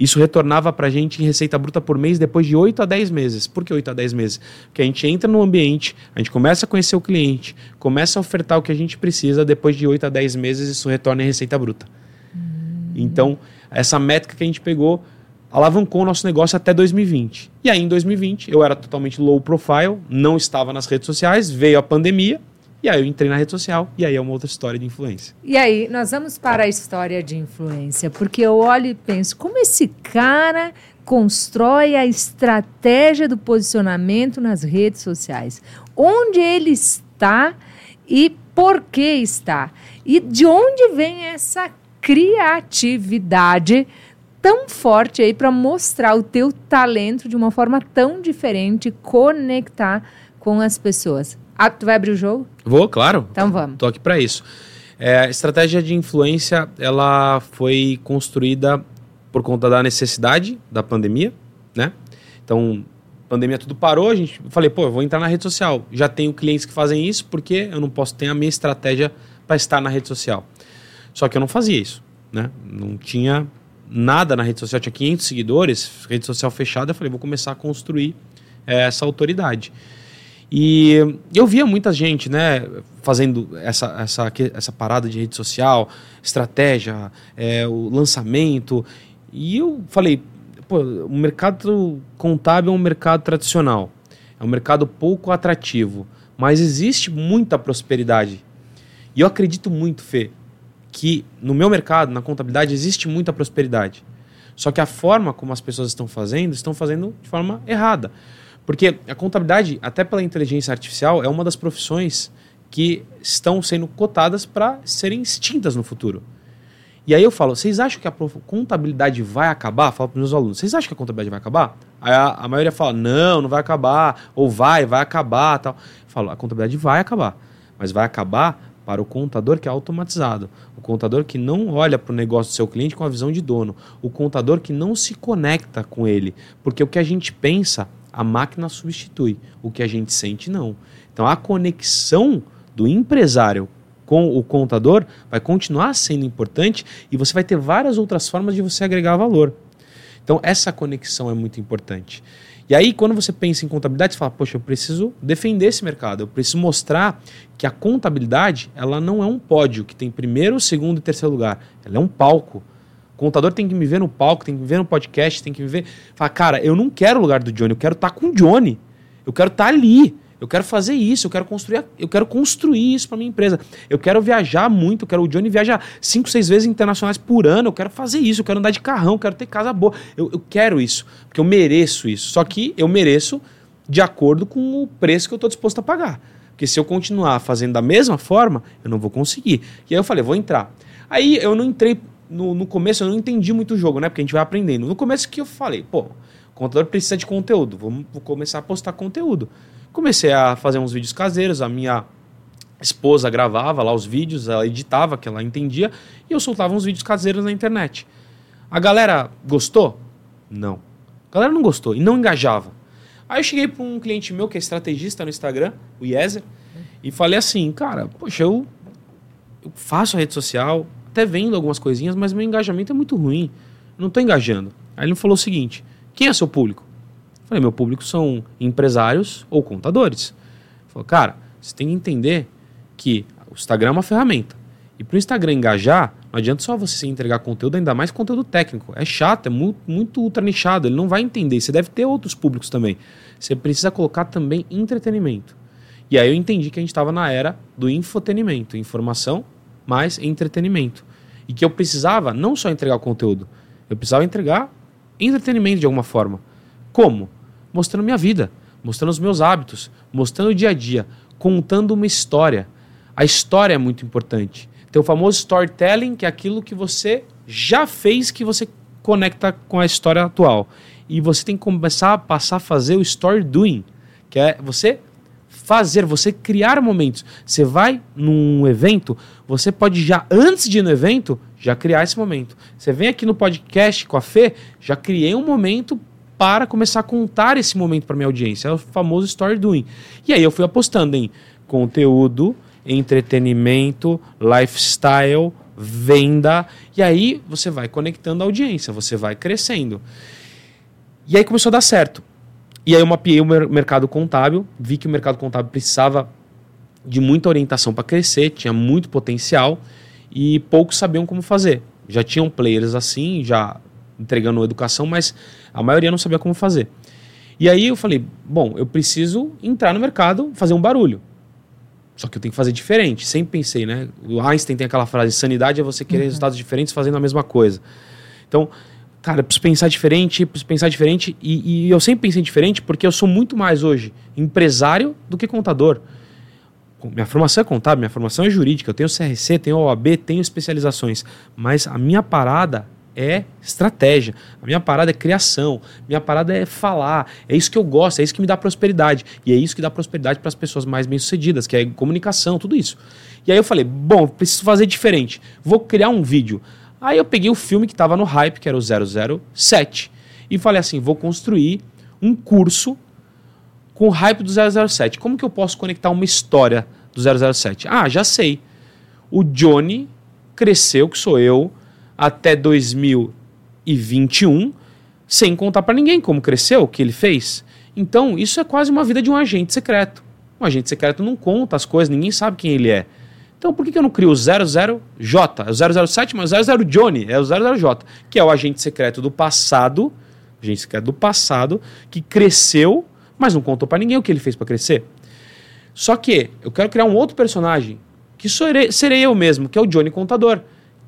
Speaker 2: isso retornava para a gente em receita bruta por mês depois de 8 a 10 meses. Por que 8 a 10 meses? Porque a gente entra no ambiente, a gente começa a conhecer o cliente, começa a ofertar o que a gente precisa, depois de 8 a 10 meses isso retorna em receita bruta. Hum. Então, essa métrica que a gente pegou alavancou o nosso negócio até 2020. E aí, em 2020, eu era totalmente low profile, não estava nas redes sociais, veio a pandemia, e aí eu entrei na rede social, e aí é uma outra história de influência.
Speaker 1: E aí, nós vamos para a história de influência, porque eu olho e penso, como esse cara constrói a estratégia do posicionamento nas redes sociais? Onde ele está e por que está? E de onde vem essa criatividade tão forte aí para mostrar o teu talento de uma forma tão diferente, conectar com as pessoas. Ah, tu vai abrir o jogo?
Speaker 2: Vou, claro.
Speaker 1: Então vamos.
Speaker 2: Tô aqui para isso. É, a estratégia de influência, ela foi construída por conta da necessidade da pandemia, né? Então, pandemia tudo parou, a gente falei, pô, eu vou entrar na rede social. Já tenho clientes que fazem isso, porque eu não posso ter a minha estratégia para estar na rede social. Só que eu não fazia isso, né? Não tinha nada na rede social, tinha 500 seguidores, rede social fechada, eu falei, vou começar a construir é, essa autoridade. E eu via muita gente, né, fazendo essa, essa, essa parada de rede social, estratégia, é, o lançamento. E eu falei, pô, o mercado contábil é um mercado tradicional, é um mercado pouco atrativo, mas existe muita prosperidade. E eu acredito muito, Fê, que no meu mercado, na contabilidade, existe muita prosperidade. Só que a forma como as pessoas estão fazendo, estão fazendo de forma errada. Porque a contabilidade, até pela inteligência artificial, é uma das profissões que estão sendo cotadas para serem extintas no futuro. E aí eu falo, vocês acham que a contabilidade vai acabar? Falo para meus alunos, vocês acham que a contabilidade vai acabar? Aí a, a, maioria fala, não, não vai acabar, ou vai, vai acabar, tal. Eu falo, a contabilidade vai acabar, mas vai acabar para o contador que é automatizado, o contador que não olha para o negócio do seu cliente com a visão de dono, o contador que não se conecta com ele, porque o que a gente pensa, a máquina substitui, o que a gente sente não. Então a conexão do empresário com o contador vai continuar sendo importante e você vai ter várias outras formas de você agregar valor. Então essa conexão é muito importante. E aí, quando você pensa em contabilidade, você fala, poxa, eu preciso defender esse mercado, eu preciso mostrar que a contabilidade ela não é um pódio que tem primeiro, segundo e terceiro lugar. Ela é um palco. Contador tem que me ver no palco, tem que me ver no podcast, tem que me ver. Fala, cara, eu não quero o lugar do Johnny, eu quero estar tá com o Johnny. Eu quero estar tá ali. Eu quero fazer isso, eu quero construir, eu quero construir isso para minha empresa. Eu quero viajar muito, eu quero o Johnny viajar cinco, seis vezes internacionais por ano. Eu quero fazer isso, eu quero andar de carrão, eu quero ter casa boa. Eu, eu quero isso, porque eu mereço isso. Só que eu mereço de acordo com o preço que eu estou disposto a pagar. Porque se eu continuar fazendo da mesma forma, eu não vou conseguir. E aí eu falei, vou entrar. Aí eu não entrei no, no começo, eu não entendi muito o jogo, né? Porque a gente vai aprendendo. No começo que eu falei, pô, o contador precisa de conteúdo, vamos começar a postar conteúdo. Comecei a fazer uns vídeos caseiros, a minha esposa gravava lá os vídeos, ela editava, que ela entendia, e eu soltava uns vídeos caseiros na internet. A galera gostou? Não. A galera não gostou e não engajava. Aí eu cheguei para um cliente meu que é estrategista no Instagram, o Yezer, e falei assim, cara, poxa, eu, eu faço a rede social, até vendo algumas coisinhas, mas meu engajamento é muito ruim. Eu não estou engajando. Aí ele me falou o seguinte: quem é seu público? Falei, meu público são empresários ou contadores. Falei, cara, você tem que entender que o Instagram é uma ferramenta. E para o Instagram engajar, não adianta só você entregar conteúdo, ainda mais conteúdo técnico. É chato, é muito, muito ultra nichado, ele não vai entender. Você deve ter outros públicos também. Você precisa colocar também entretenimento. E aí eu entendi que a gente estava na era do infotenimento, informação mais entretenimento. E que eu precisava não só entregar conteúdo, eu precisava entregar entretenimento de alguma forma. Como? mostrando minha vida, mostrando os meus hábitos, mostrando o dia a dia, contando uma história. A história é muito importante. Tem o famoso storytelling, que é aquilo que você já fez que você conecta com a história atual. E você tem que começar a passar a fazer o story doing, que é você fazer, você criar momentos. Você vai num evento, você pode já, antes de ir no evento, já criar esse momento. Você vem aqui no podcast com a Fê, já criei um momento para começar a contar esse momento para minha audiência. É o famoso story doing. E aí eu fui apostando em conteúdo, entretenimento, lifestyle, venda. E aí você vai conectando a audiência, você vai crescendo. E aí começou a dar certo. E aí eu mapeei o mercado contábil, vi que o mercado contábil precisava de muita orientação para crescer, tinha muito potencial e poucos sabiam como fazer. Já tinham players assim, já entregando educação, mas a maioria não sabia como fazer. E aí eu falei, bom, eu preciso entrar no mercado, fazer um barulho. Só que eu tenho que fazer diferente. Sempre pensei, né? O Einstein tem aquela frase: sanidade é você querer uhum. resultados diferentes fazendo a mesma coisa. Então, cara, preciso pensar diferente, preciso pensar diferente. E, e eu sempre pensei diferente porque eu sou muito mais hoje empresário do que contador. Minha formação é contábil, minha formação é jurídica, eu tenho CRC, tenho OAB, tenho especializações. Mas a minha parada é estratégia. A minha parada é criação. Minha parada é falar. É isso que eu gosto, é isso que me dá prosperidade. E é isso que dá prosperidade para as pessoas mais bem-sucedidas, que é comunicação, tudo isso. E aí eu falei: bom, preciso fazer diferente. Vou criar um vídeo. Aí eu peguei o filme que estava no hype, que era o 007, e falei assim: vou construir um curso com o hype do 007. Como que eu posso conectar uma história do 007? Ah, já sei. O Johnny cresceu, que sou eu, até 2021 sem contar para ninguém como cresceu, o que ele fez. Então, isso é quase uma vida de um agente secreto. Um agente secreto não conta as coisas, ninguém sabe quem ele é. Então, por que, eu não crio o 00J? É o 007, mas o 00 Johnny é o 00J, que é o agente secreto do passado, agente secreto do passado, que cresceu, mas não contou para ninguém o que ele fez para crescer. Só que eu quero criar um outro personagem, que serei, serei eu mesmo, que é o Johnny Contador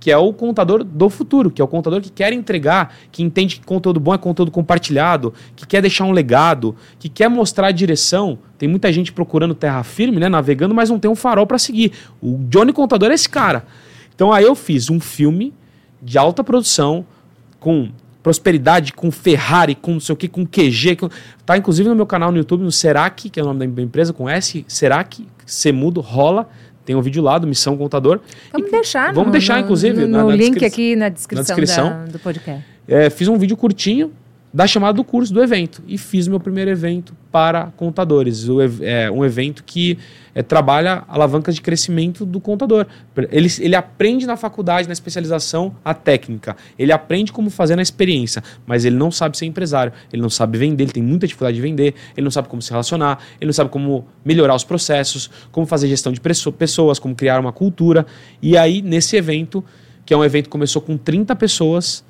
Speaker 2: que é o contador do futuro, que é o contador que quer entregar, que entende que conteúdo bom é conteúdo compartilhado, que quer deixar um legado, que quer mostrar a direção. Tem muita gente procurando terra firme, né, navegando, mas não tem um farol para seguir. O Johnny Contador é esse cara. Então aí eu fiz um filme de alta produção com prosperidade, com Ferrari, com não sei o que, com QG, com... tá inclusive no meu canal no YouTube, no Serac, que é o nome da minha empresa, com S, Serac, Semudo, rola. Tem um vídeo lá do Missão Contador.
Speaker 1: Vamos e, deixar.
Speaker 2: Vamos no, deixar, inclusive,
Speaker 1: no, no, na, link aqui na descrição, na descrição. Da, do podcast.
Speaker 2: É, fiz um vídeo curtinho da chamada do curso do evento e fiz meu primeiro evento para contadores. O, é um evento que é, trabalha alavancas de crescimento do contador. Ele, ele aprende na faculdade, na especialização, a técnica. Ele aprende como fazer na experiência, mas ele não sabe ser empresário, ele não sabe vender, ele tem muita dificuldade de vender, ele não sabe como se relacionar, ele não sabe como melhorar os processos, como fazer gestão de pessoas, como criar uma cultura. E aí, nesse evento, que é um evento que começou com 30 pessoas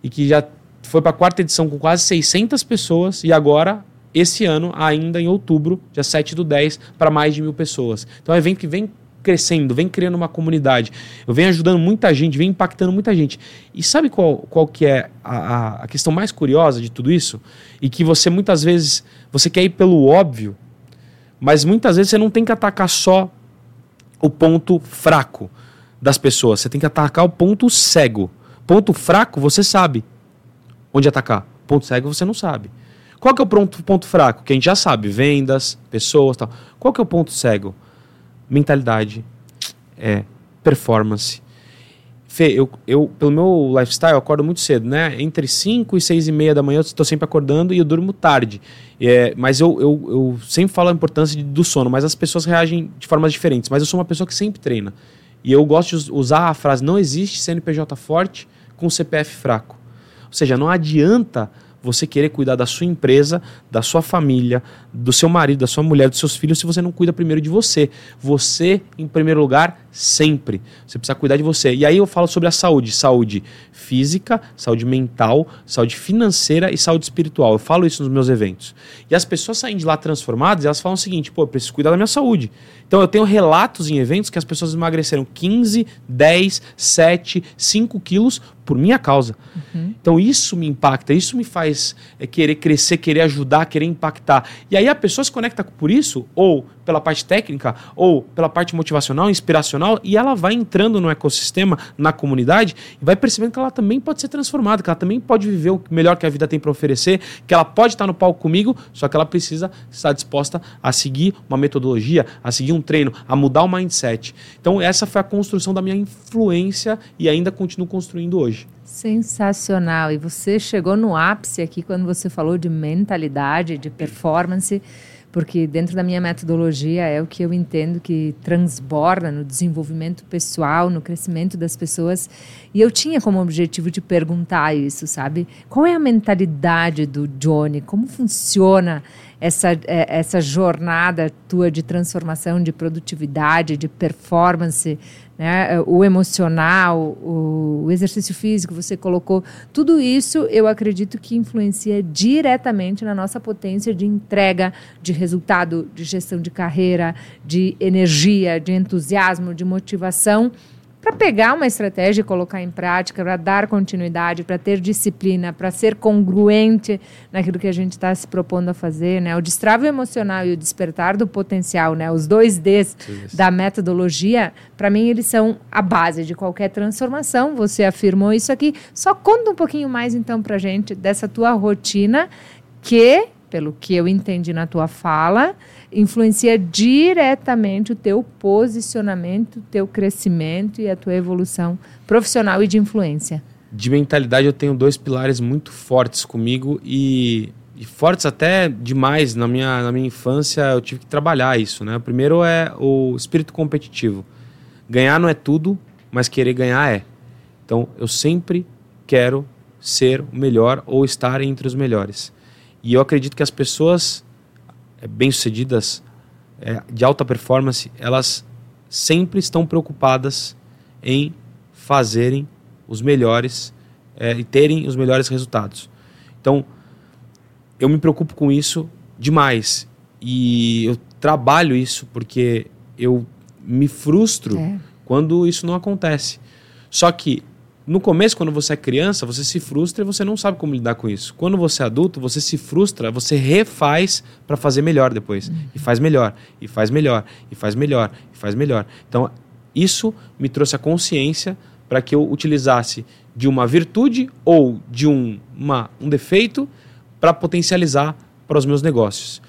Speaker 2: e que já foi para a quarta edição com quase 600 pessoas e agora, esse ano, ainda em outubro, dia 7 do 10, para mais de mil pessoas. Então é um evento que vem crescendo, vem criando uma comunidade. Eu venho ajudando muita gente, vem impactando muita gente. E sabe qual, qual que é a, a questão mais curiosa de tudo isso? E que você muitas vezes, você quer ir pelo óbvio, mas muitas vezes você não tem que atacar só o ponto fraco das pessoas, você tem que atacar o ponto cego. Ponto fraco, você sabe onde atacar. Ponto cego você não sabe. Qual que é o ponto, ponto fraco? Que a gente já sabe, vendas, pessoas, tal. Qual que é o ponto cego? Mentalidade, é, performance. Fê, eu, eu, pelo meu lifestyle, eu acordo muito cedo, né? Entre 5 e 6 e meia da manhã eu estou sempre acordando e eu durmo tarde. É, mas eu, eu, eu sempre falo a importância de, do sono, mas as pessoas reagem de formas diferentes. Mas eu sou uma pessoa que sempre treina. E eu gosto de usar a frase: não existe CNPJ forte com CPF fraco. Ou seja, não adianta você querer cuidar da sua empresa, da sua família, do seu marido, da sua mulher, dos seus filhos, se você não cuida primeiro de você. Você, em primeiro lugar, sempre. Você precisa cuidar de você. E aí eu falo sobre a saúde: saúde física, saúde mental, saúde financeira e saúde espiritual. Eu falo isso nos meus eventos. E as pessoas saem de lá transformadas e elas falam o seguinte: pô, eu preciso cuidar da minha saúde. Então eu tenho relatos em eventos que as pessoas emagreceram 15, 10, 7, 5 quilos por minha causa. Uhum. Então isso me impacta, isso me faz é, querer crescer, querer ajudar, querer impactar. E aí a pessoa se conecta por isso, ou pela parte técnica, ou pela parte motivacional, inspiracional, e ela vai entrando no ecossistema, na comunidade, e vai percebendo que ela também pode ser transformada, que ela também pode viver o melhor que a vida tem para oferecer, que ela pode estar no palco comigo, só que ela precisa estar disposta a seguir uma metodologia, a seguir um treino, a mudar o mindset. Então essa foi a construção da minha influência e ainda continuo construindo hoje.
Speaker 1: Sensacional. E você chegou no ápice aqui quando você falou de mentalidade, de performance porque dentro da minha metodologia é o que eu entendo que transborda no desenvolvimento pessoal, no crescimento das pessoas. E eu tinha como objetivo de perguntar isso, sabe? Qual é a mentalidade do Johnny? Como funciona essa, é, essa jornada tua de transformação, de produtividade, de performance, né? o emocional, o, o exercício físico, você colocou, tudo isso eu acredito que influencia diretamente na nossa potência de entrega, de resultado, de gestão de carreira, de energia, de entusiasmo, de motivação para pegar uma estratégia e colocar em prática, para dar continuidade, para ter disciplina, para ser congruente naquilo que a gente está se propondo a fazer, né? O destravo emocional e o despertar do potencial, né? Os dois Ds Isso. da metodologia, para mim eles são a base de qualquer transformação. Você afirmou isso aqui. Só conta um pouquinho mais então para gente dessa tua rotina que, pelo que eu entendi na tua fala, influencia diretamente o teu posicionamento, o teu crescimento e a tua evolução profissional e de influência.
Speaker 2: De mentalidade eu tenho dois pilares muito fortes comigo e, e fortes até demais na minha, na minha infância eu tive que trabalhar isso, né? O primeiro é o espírito competitivo. Ganhar não é tudo, mas querer ganhar é. Então eu sempre quero ser o melhor ou estar entre os melhores. E eu acredito que as pessoas bem-sucedidas, é, de alta performance, elas sempre estão preocupadas em fazerem os melhores é, e terem os melhores resultados. Então, eu me preocupo com isso demais e eu trabalho isso porque eu me frustro é. quando isso não acontece. Só que no começo, quando você é criança, você se frustra e você não sabe como lidar com isso. Quando você é adulto, você se frustra, você refaz para fazer melhor depois. Uhum. E faz melhor, e faz melhor, e faz melhor, e faz melhor. Então, isso me trouxe a consciência para que eu utilizasse de uma virtude ou de um, uma, um defeito para potencializar para os meus negócios.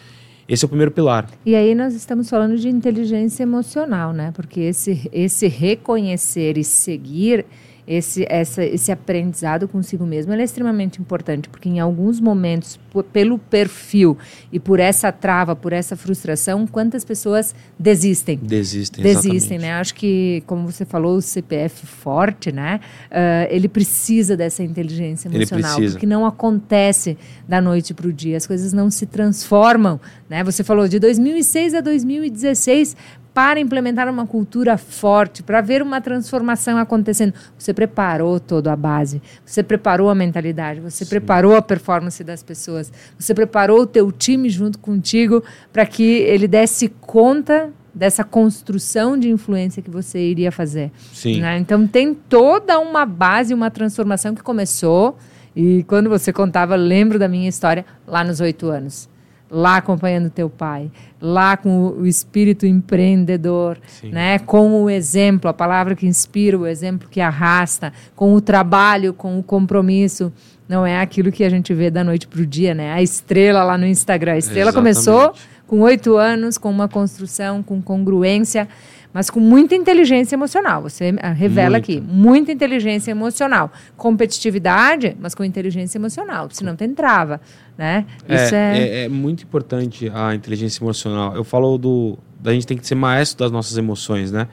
Speaker 2: Esse é o primeiro pilar.
Speaker 1: E aí nós estamos falando de inteligência emocional, né? Porque esse, esse reconhecer e seguir esse, essa, esse aprendizado consigo mesmo é extremamente importante, porque em alguns momentos, pelo perfil e por essa trava, por essa frustração, quantas pessoas desistem?
Speaker 2: Desistem,
Speaker 1: Desistem,
Speaker 2: exatamente.
Speaker 1: né? Acho que, como você falou, o CPF forte, né? Uh, ele precisa dessa inteligência emocional, porque não acontece da noite para o dia, as coisas não se transformam, né? Você falou de 2006 a 2016, para implementar uma cultura forte, para ver uma transformação acontecendo. Você preparou toda a base, você preparou a mentalidade, você Sim. preparou a performance das pessoas, você preparou o teu time junto contigo para que ele desse conta dessa construção de influência que você iria fazer.
Speaker 2: Sim.
Speaker 1: Né? Então tem toda uma base, uma transformação que começou e quando você contava, lembro da minha história lá nos oito anos lá acompanhando teu pai, lá com o espírito empreendedor, Sim. né? Com o exemplo, a palavra que inspira, o exemplo que arrasta, com o trabalho, com o compromisso. Não é aquilo que a gente vê da noite para o dia, né? A estrela lá no Instagram. A estrela Exatamente. começou com oito anos, com uma construção, com congruência mas com muita inteligência emocional. Você ah, revela aqui, muita inteligência emocional. Competitividade, mas com inteligência emocional, senão tem trava. Né?
Speaker 2: É, Isso é... É, é muito importante a inteligência emocional. Eu falo do. A gente tem que ser maestro das nossas emoções, né?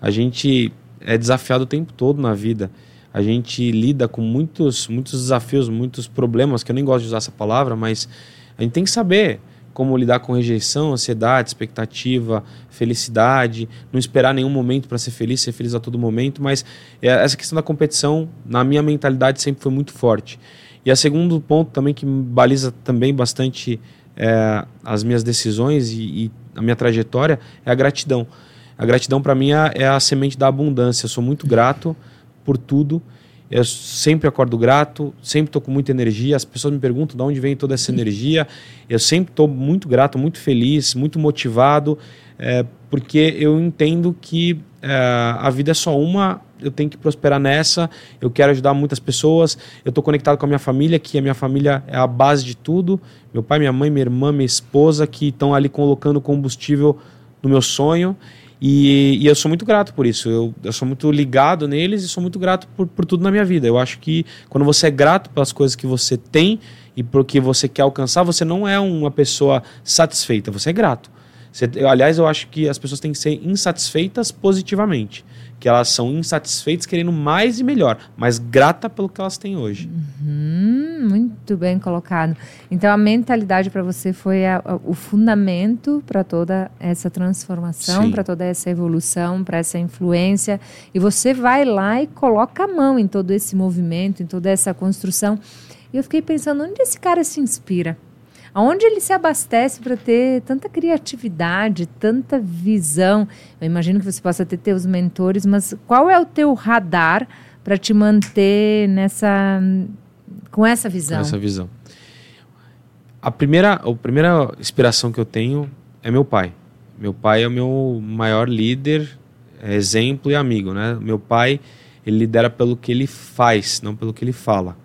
Speaker 2: A gente é desafiado o tempo todo na vida. A gente lida com muitos, muitos desafios, muitos problemas, que eu nem gosto de usar essa palavra, mas a gente tem que saber como lidar com rejeição, ansiedade, expectativa, felicidade, não esperar nenhum momento para ser feliz, ser feliz a todo momento, mas é, essa questão da competição, na minha mentalidade, sempre foi muito forte. E a segundo ponto também que baliza também bastante é, as minhas decisões e, e, a minha trajetória é a gratidão. A gratidão para mim é, é a semente da abundância. Eu sou muito grato por tudo eu sempre acordo grato, sempre estou com muita energia. As pessoas me perguntam de onde vem toda essa energia. Eu sempre estou muito grato, muito feliz, muito motivado, é, porque eu entendo que é, a vida é só uma. Eu tenho que prosperar nessa. Eu quero ajudar muitas pessoas. Eu estou conectado com a minha família, que a minha família é a base de tudo. Meu pai, minha mãe, minha irmã, minha esposa, que estão ali colocando combustível no meu sonho. E, e, eu sou muito grato por isso. Eu, eu, sou muito ligado neles e sou muito grato por, por tudo na minha vida. Eu acho que quando você é grato pelas coisas que você tem e por que você quer alcançar, você não é uma pessoa satisfeita, você é grato. Você, aliás, eu acho que as pessoas têm que ser insatisfeitas positivamente. Que elas são insatisfeitas querendo mais e melhor, mas grata pelo que elas têm hoje.
Speaker 1: Uhum, muito bem colocado. Então, a mentalidade para você foi a, a, o fundamento para toda essa transformação, para toda essa evolução, para essa influência. E você vai lá e coloca a mão em todo esse movimento, em toda essa construção. E eu fiquei pensando, onde esse cara se inspira? Aonde ele se abastece para ter tanta criatividade, tanta visão? Eu imagino que você possa ter teus mentores, mas qual é o teu radar para te manter nessa com essa visão? Com
Speaker 2: essa visão. A primeira, a primeira inspiração que eu tenho é meu pai. Meu pai é o meu maior líder, é exemplo e amigo, né? Meu pai, ele lidera pelo que ele faz, não pelo que ele fala.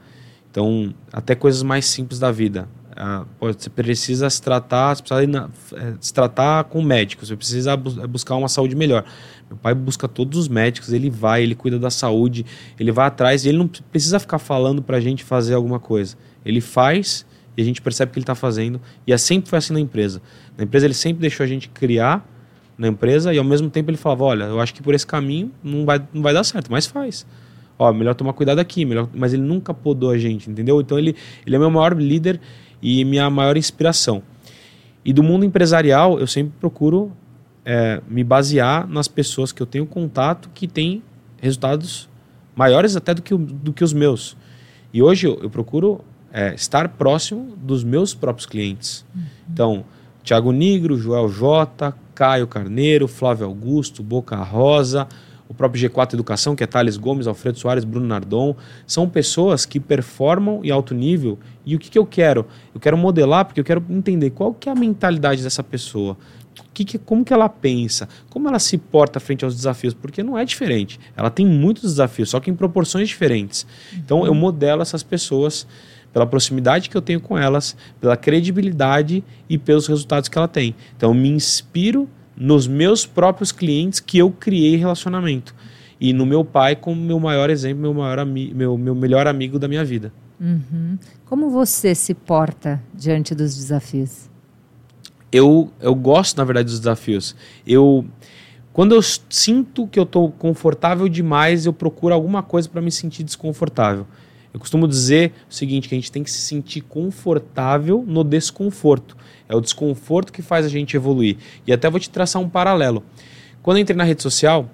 Speaker 2: Então, até coisas mais simples da vida. Ah, você precisa se tratar, você precisa na, é, se tratar com médicos, você precisa bu buscar uma saúde melhor. Meu pai busca todos os médicos, ele vai, ele cuida da saúde, ele vai atrás ele não precisa ficar falando para a gente fazer alguma coisa. Ele faz e a gente percebe que ele está fazendo. E é sempre foi assim na empresa. Na empresa ele sempre deixou a gente criar na empresa e ao mesmo tempo ele falava, olha, eu acho que por esse caminho não vai, não vai dar certo, mas faz. Ó, melhor tomar cuidado aqui, melhor, mas ele nunca podou a gente, entendeu? Então ele, ele é meu maior líder e minha maior inspiração. E do mundo empresarial, eu sempre procuro é, me basear nas pessoas que eu tenho contato que têm resultados maiores até do que, do que os meus. E hoje eu, eu procuro é, estar próximo dos meus próprios clientes. Uhum. Então, Tiago Nigro, Joel J, Caio Carneiro, Flávio Augusto, Boca Rosa, o próprio G4 Educação, que é Thales Gomes, Alfredo Soares, Bruno Nardon, são pessoas que performam em alto nível. E o que, que eu quero? Eu quero modelar porque eu quero entender qual que é a mentalidade dessa pessoa. Que, que, como que ela pensa, como ela se porta frente aos desafios, porque não é diferente. Ela tem muitos desafios, só que em proporções diferentes. Então eu modelo essas pessoas pela proximidade que eu tenho com elas, pela credibilidade e pelos resultados que ela tem. Então eu me inspiro nos meus próprios clientes que eu criei relacionamento. E no meu pai como meu maior exemplo, meu, maior meu, meu melhor amigo da minha vida.
Speaker 1: Uhum. Como você se porta diante dos desafios?
Speaker 2: Eu, eu gosto, na verdade, dos desafios. Eu, quando eu sinto que eu estou confortável demais, eu procuro alguma coisa para me sentir desconfortável. Eu costumo dizer o seguinte, que a gente tem que se sentir confortável no desconforto. É o desconforto que faz a gente evoluir. E até vou te traçar um paralelo. Quando eu entrei na rede social,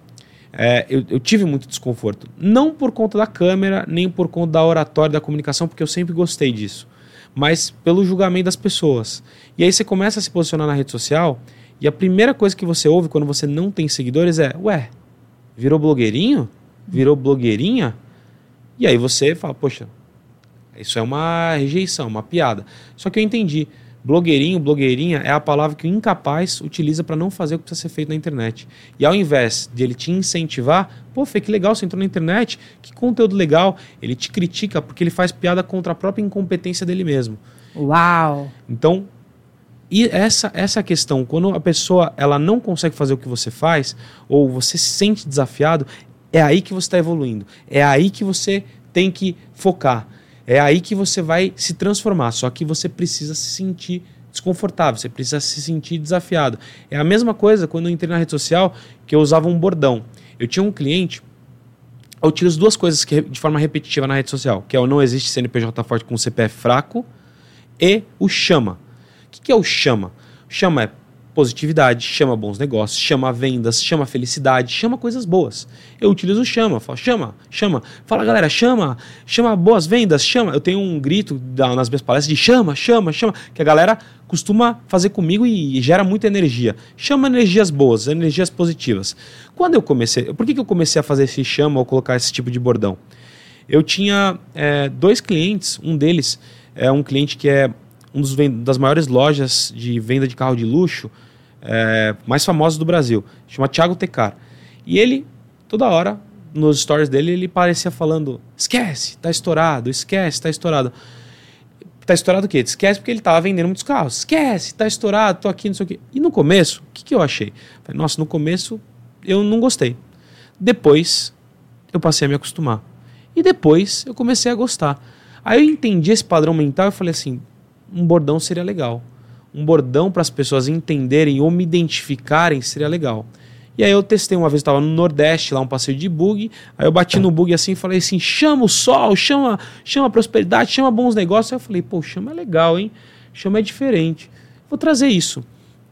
Speaker 2: é, eu, eu, tive muito desconforto. Não por conta da câmera, nem por conta da oratória, da comunicação, porque eu sempre gostei disso. Mas pelo julgamento das pessoas. E aí você começa a se posicionar na rede social, e a primeira coisa que você ouve quando você não tem seguidores é: Ué, virou blogueirinho? Virou blogueirinha? E aí você fala, poxa, isso é uma rejeição, uma piada. Só que eu entendi. Blogueirinho, blogueirinha é a palavra que o incapaz utiliza para não fazer o que precisa ser feito na internet. E ao invés de ele te incentivar, pô, Fê, que legal, você entrou na internet, que conteúdo legal, ele te critica porque ele faz piada contra a própria incompetência dele mesmo.
Speaker 1: Uau!
Speaker 2: Então, e essa, essa é a questão. Quando a pessoa ela não consegue fazer o que você faz, ou você se sente desafiado, é aí que você está evoluindo. É aí que você tem que focar. É aí que você vai se transformar. Só que você precisa se sentir desconfortável, você precisa se sentir desafiado. É a mesma coisa quando eu entrei na rede social que eu usava um bordão. Eu tinha um cliente, eu utilizo duas coisas que, de forma repetitiva na rede social, que é o não existe CNPJ forte com CPF fraco e o chama. O que, é o chama? Chama é positividade, chama bons negócios, chama vendas, chama felicidade, chama coisas boas. Eu utilizo chama, falo, chama, chama. Fala galera, chama, chama boas vendas, chama. Eu tenho um grito nas minhas palestras de chama, chama, chama, que a galera costuma fazer comigo e gera muita energia. Chama energias boas, energias positivas. Quando eu comecei, por que, que eu comecei a fazer esse chama ou colocar esse tipo de bordão? Eu tinha é, dois clientes, um deles é um cliente que é um dos das maiores lojas de venda de carro de luxo, é, mais famosos do Brasil, chama Thiago Tecar. E ele, toda hora, nos stories dele, ele parecia falando: esquece, tá estourado, esquece, tá estourado. Tá estourado o quê? Esquece porque ele tava vendendo muitos carros. Esquece, tá estourado, tô aqui, não sei o quê. E no começo, o que, que eu achei? Falei, Nossa, no começo eu não gostei. Depois eu passei a me acostumar. E depois eu comecei a gostar. Aí eu entendi esse padrão mental e falei assim: um bordão seria legal um bordão para as pessoas entenderem ou me identificarem seria legal. E aí eu testei uma vez, estava no Nordeste, lá um passeio de bug, aí eu bati no bug assim e falei assim, chama o sol, chama, chama prosperidade, chama bons negócios. Aí eu falei, pô, chama é legal, hein? Chama é diferente. Vou trazer isso.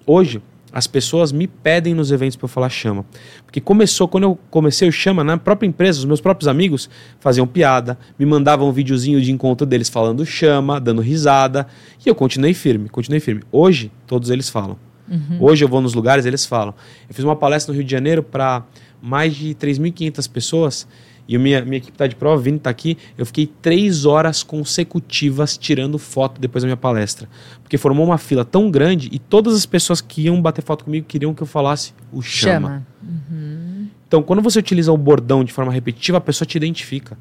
Speaker 2: Hoje, as pessoas me pedem nos eventos para eu falar chama. Porque começou, quando eu comecei o chama, na própria empresa, os meus próprios amigos faziam piada, me mandavam um videozinho de encontro deles falando chama, dando risada, e eu continuei firme, continuei firme. Hoje, todos eles falam. Uhum. Hoje eu vou nos lugares, eles falam. Eu fiz uma palestra no Rio de Janeiro para mais de 3.500 pessoas e minha, minha equipe está de prova, Vini está aqui. Eu fiquei três horas consecutivas tirando foto depois da minha palestra. Porque formou uma fila tão grande e todas as pessoas que iam bater foto comigo queriam que eu falasse o chama. chama. Uhum. Então, quando você utiliza o bordão de forma repetitiva, a pessoa te identifica.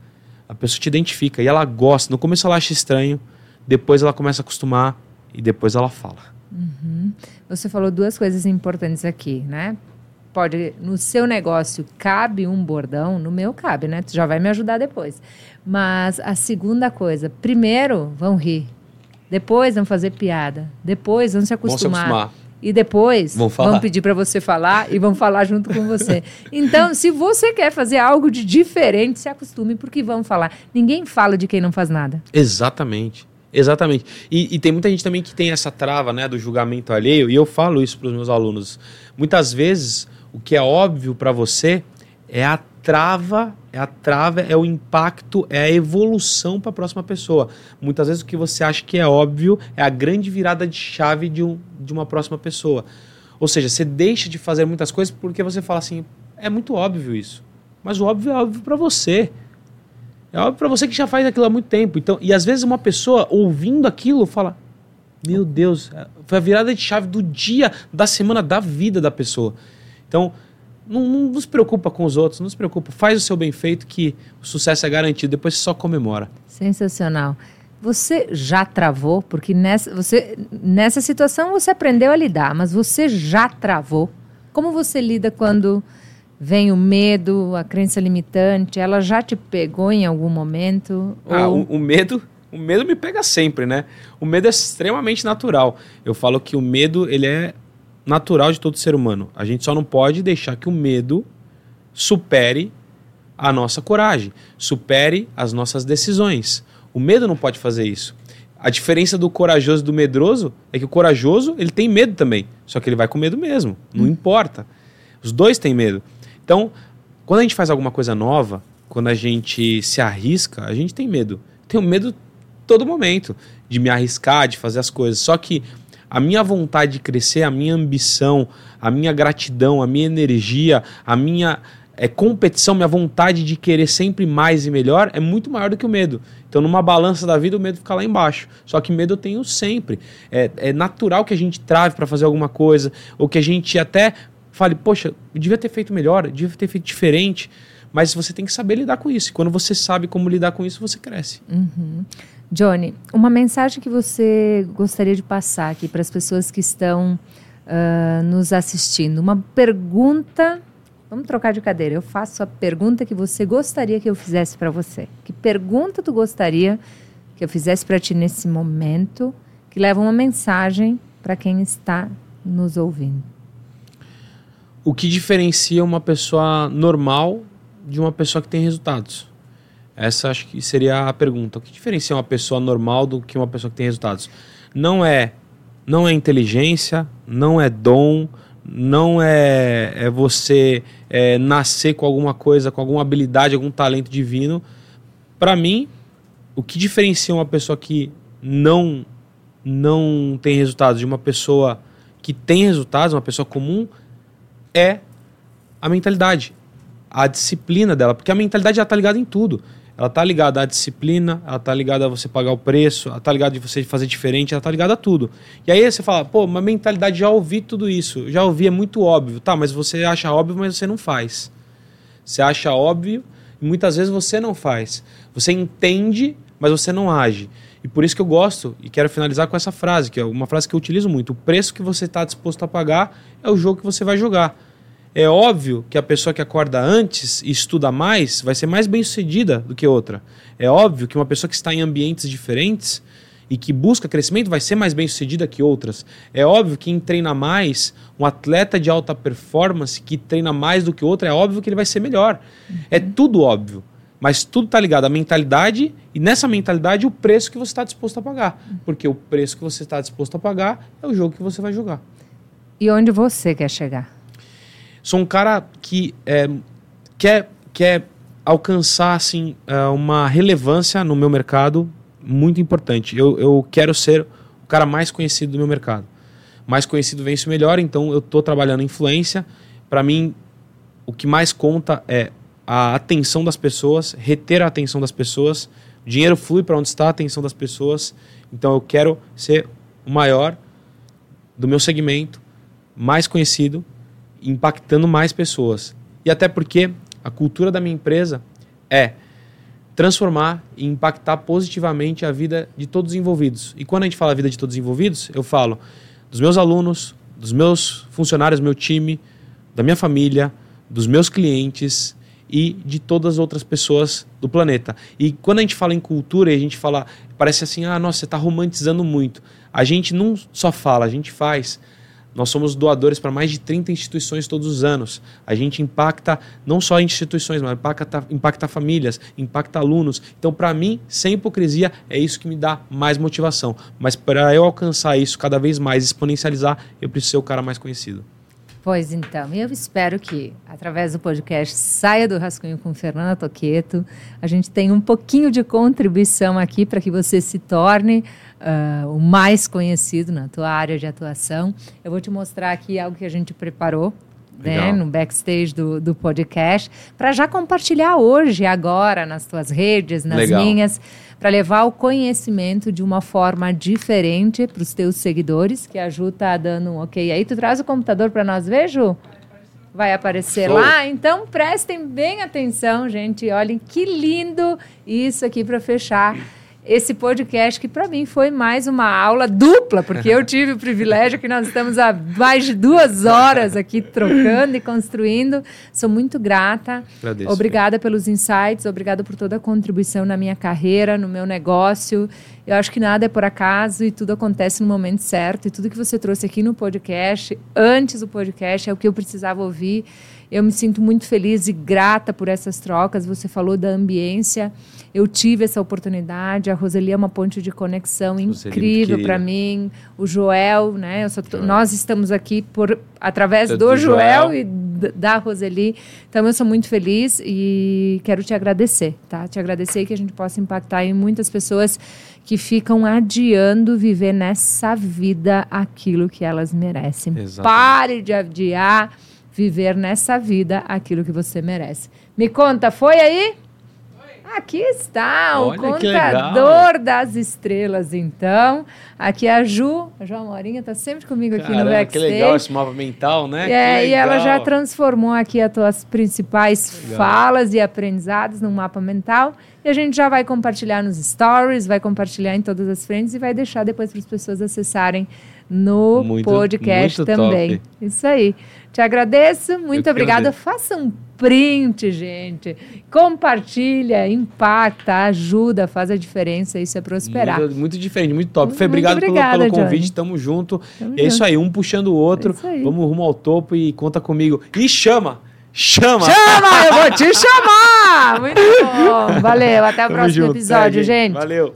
Speaker 2: A pessoa te identifica e ela gosta. No começo ela acha estranho, depois ela começa a acostumar e depois ela fala.
Speaker 1: Uhum. Você falou duas coisas importantes aqui, né? Pode, no seu negócio cabe um bordão, no meu cabe, né? Tu já vai me ajudar depois. Mas a segunda coisa, primeiro vão rir, depois vão fazer piada, depois vão se acostumar. Vão se acostumar. E depois vão, vão pedir para você falar e vão falar junto com você. Então, se você quer fazer algo de diferente, se acostume, porque vão falar. Ninguém fala de quem não faz nada.
Speaker 2: Exatamente. Exatamente. E, e, tem muita gente também que tem essa trava né, do julgamento alheio, e eu falo isso para os meus alunos. Muitas vezes, o que é óbvio para você é a trava, é a trava, é o impacto, é a evolução para a próxima pessoa. Muitas vezes o que você acha que é óbvio é a grande virada de chave de, um, de uma próxima pessoa. Ou seja, você deixa de fazer muitas coisas porque você fala assim, é muito óbvio isso. Mas o óbvio é óbvio para você. É óbvio para você que já faz aquilo há muito tempo. Então, e às vezes uma pessoa ouvindo aquilo fala: Meu Deus, foi a virada de chave do dia, da semana, da vida da pessoa. Então, não, não, se preocupa com os outros, não se preocupa. Faz o seu bem feito que o sucesso é garantido. Depois você só comemora.
Speaker 1: Sensacional. Você já travou? Porque nessa, você, nessa situação você aprendeu a lidar, mas você já travou? Como você lida quando vem o medo, a crença limitante, ela já te pegou em algum momento?
Speaker 2: Ah, ou... o, o, medo, o medo me pega sempre, né? O medo é extremamente natural. Eu falo que o medo, ele é natural de todo ser humano. A gente só não pode deixar que o medo supere a nossa coragem, supere as nossas decisões. O medo não pode fazer isso. A diferença do corajoso e do medroso é que o corajoso, ele tem medo também, só que ele vai com medo mesmo, não hum. importa. Os dois têm medo. Então, quando a gente faz alguma coisa nova, quando a gente se arrisca, a gente tem medo. Tenho medo todo momento de me arriscar, de fazer as coisas. Só que a minha vontade de crescer, a minha ambição, a minha gratidão, a minha energia, a minha é, competição, minha vontade de querer sempre mais e melhor é muito maior do que o medo. Então, numa balança da vida, o medo fica lá embaixo. Só que medo eu tenho sempre. É, é natural que a gente trave para fazer alguma coisa, ou que a gente até fale, poxa, eu devia ter feito melhor, eu devia ter feito diferente. Mas você tem que saber lidar com isso. E quando você sabe como lidar com isso, você cresce.
Speaker 1: Uhum. Johnny, uma mensagem que você gostaria de passar aqui para as pessoas que estão uh, nos assistindo. Uma pergunta. Vamos trocar de cadeira. Eu faço a pergunta que você gostaria que eu fizesse para você. Que pergunta tu gostaria que eu fizesse para ti nesse momento que leva uma mensagem para quem está nos ouvindo?
Speaker 2: o que diferencia uma pessoa normal de uma pessoa que tem resultados? Essa acho que seria a pergunta. O que diferencia uma pessoa normal do que uma pessoa que tem resultados? Não é, não é inteligência, não é dom, não é, é você é, nascer com alguma coisa, com alguma habilidade, algum talento divino. Para mim, o que diferencia uma pessoa que não não tem resultados de uma pessoa que tem resultados, uma pessoa comum, é a mentalidade, a disciplina dela, porque a mentalidade já está ligada em tudo. Ela está ligada à disciplina, ela está ligada a você pagar o preço, ela está ligada a você fazer diferente, ela está ligada a tudo. E aí você fala, pô, uma mentalidade, já ouvi tudo isso, já ouvi, é muito óbvio. Tá, mas você acha óbvio, mas você não faz. Você acha óbvio e muitas vezes você não faz. Você entende, mas você não age. E por isso que eu gosto e quero finalizar com essa frase, que é uma frase que eu utilizo muito. O preço que você está disposto a pagar é o jogo que você vai jogar. É óbvio que a pessoa que acorda antes e estuda mais vai ser mais bem sucedida do que outra. É óbvio que uma pessoa que está em ambientes diferentes e que busca crescimento vai ser mais bem sucedida que outras. É óbvio que quem treina mais, um atleta de alta performance que treina mais do que outro, é óbvio que ele vai ser melhor. Uhum. É tudo óbvio. Mas tudo está ligado à mentalidade e nessa mentalidade o preço que você está disposto a pagar. Porque o preço que você está disposto a pagar é o jogo que você vai jogar.
Speaker 1: E onde você quer chegar?
Speaker 2: Sou um cara que é, quer, quer alcançar assim, é, uma relevância no meu mercado muito importante. Eu, eu quero ser o cara mais conhecido do meu mercado. Mais conhecido vence melhor, então eu estou trabalhando influência. Para mim, o que mais conta é a atenção das pessoas, reter a atenção das pessoas. O dinheiro flui para onde está a atenção das pessoas. Então eu quero ser o maior do meu segmento, mais conhecido, impactando mais pessoas. E até porque a cultura da minha empresa é transformar e impactar positivamente a vida de todos os envolvidos. E quando a gente fala a vida de todos os envolvidos, eu falo dos meus alunos, dos meus funcionários, meu time, da minha família, dos meus clientes e de todas as outras pessoas do planeta. E quando a gente fala em cultura e a gente fala, parece assim, ah, nossa, você está romantizando muito. A gente não só fala, a gente faz. Nós somos doadores para mais de 30 instituições todos os anos. A gente impacta não só instituições, mas impacta, impacta famílias, impacta alunos. Então, para mim, sem hipocrisia, é isso que me dá mais motivação. Mas para eu alcançar isso cada vez mais, exponencializar, eu preciso ser o cara mais conhecido.
Speaker 1: Pois então, eu espero que, através do podcast Saia do Rascunho com Fernanda Toqueto, a gente tenha um pouquinho de contribuição aqui para que você se torne uh, o mais conhecido na tua área de atuação. Eu vou te mostrar aqui algo que a gente preparou né, no backstage do, do podcast, para já compartilhar hoje, agora, nas tuas redes, nas Legal. minhas, para levar o conhecimento de uma forma diferente para os teus seguidores, que a Ju tá dando um ok. Aí tu traz o computador para nós ver, Ju? Vai aparecer Show. lá, então prestem bem atenção, gente. Olhem que lindo isso aqui para fechar esse podcast que para mim foi mais uma aula dupla, porque eu tive o privilégio que nós estamos há mais de duas horas aqui trocando e construindo. Sou muito grata. Agradeço, obrigada pelos insights, obrigada por toda a contribuição na minha carreira, no meu negócio. Eu acho que nada é por acaso e tudo acontece no momento certo. E tudo que você trouxe aqui no podcast, antes do podcast, é o que eu precisava ouvir. Eu me sinto muito feliz e grata por essas trocas. Você falou da ambiência. Eu tive essa oportunidade. A Roseli é uma ponte de conexão incrível para mim. O Joel, né? Joel. Nós estamos aqui por através do, do Joel, Joel, e da Roseli. Então eu sou muito feliz e quero te agradecer, tá? Te agradecer que a gente possa impactar em muitas pessoas que ficam adiando viver nessa vida aquilo que elas merecem. Exatamente. Pare de adiar viver nessa vida aquilo que você merece. Me conta, foi aí? Aqui está Olha, o contador das estrelas, então. Aqui a Ju, a Ju Amorinha está sempre comigo aqui Caramba, no backstage.
Speaker 2: Que legal esse mapa mental, né?
Speaker 1: É, e ela já transformou aqui as tuas principais legal. falas e aprendizados num mapa mental. E a gente já vai compartilhar nos stories, vai compartilhar em todas as frentes e vai deixar depois para as pessoas acessarem no muito, podcast muito também. Top. Isso aí. Te agradeço, muito obrigada. Faça um print, gente. Compartilha, impacta, ajuda, faz a diferença. Isso é prosperar.
Speaker 2: Muito, muito diferente, muito top. Fê, obrigado obrigada, pelo, pelo convite. Tamo junto. Tamo é isso aí, um puxando o outro. É Vamos rumo ao topo e conta comigo. E chama! Chama!
Speaker 1: Chama! Eu vou te chamar! Muito bom. Valeu, até o Tamo próximo junto, episódio, gente.
Speaker 2: Valeu.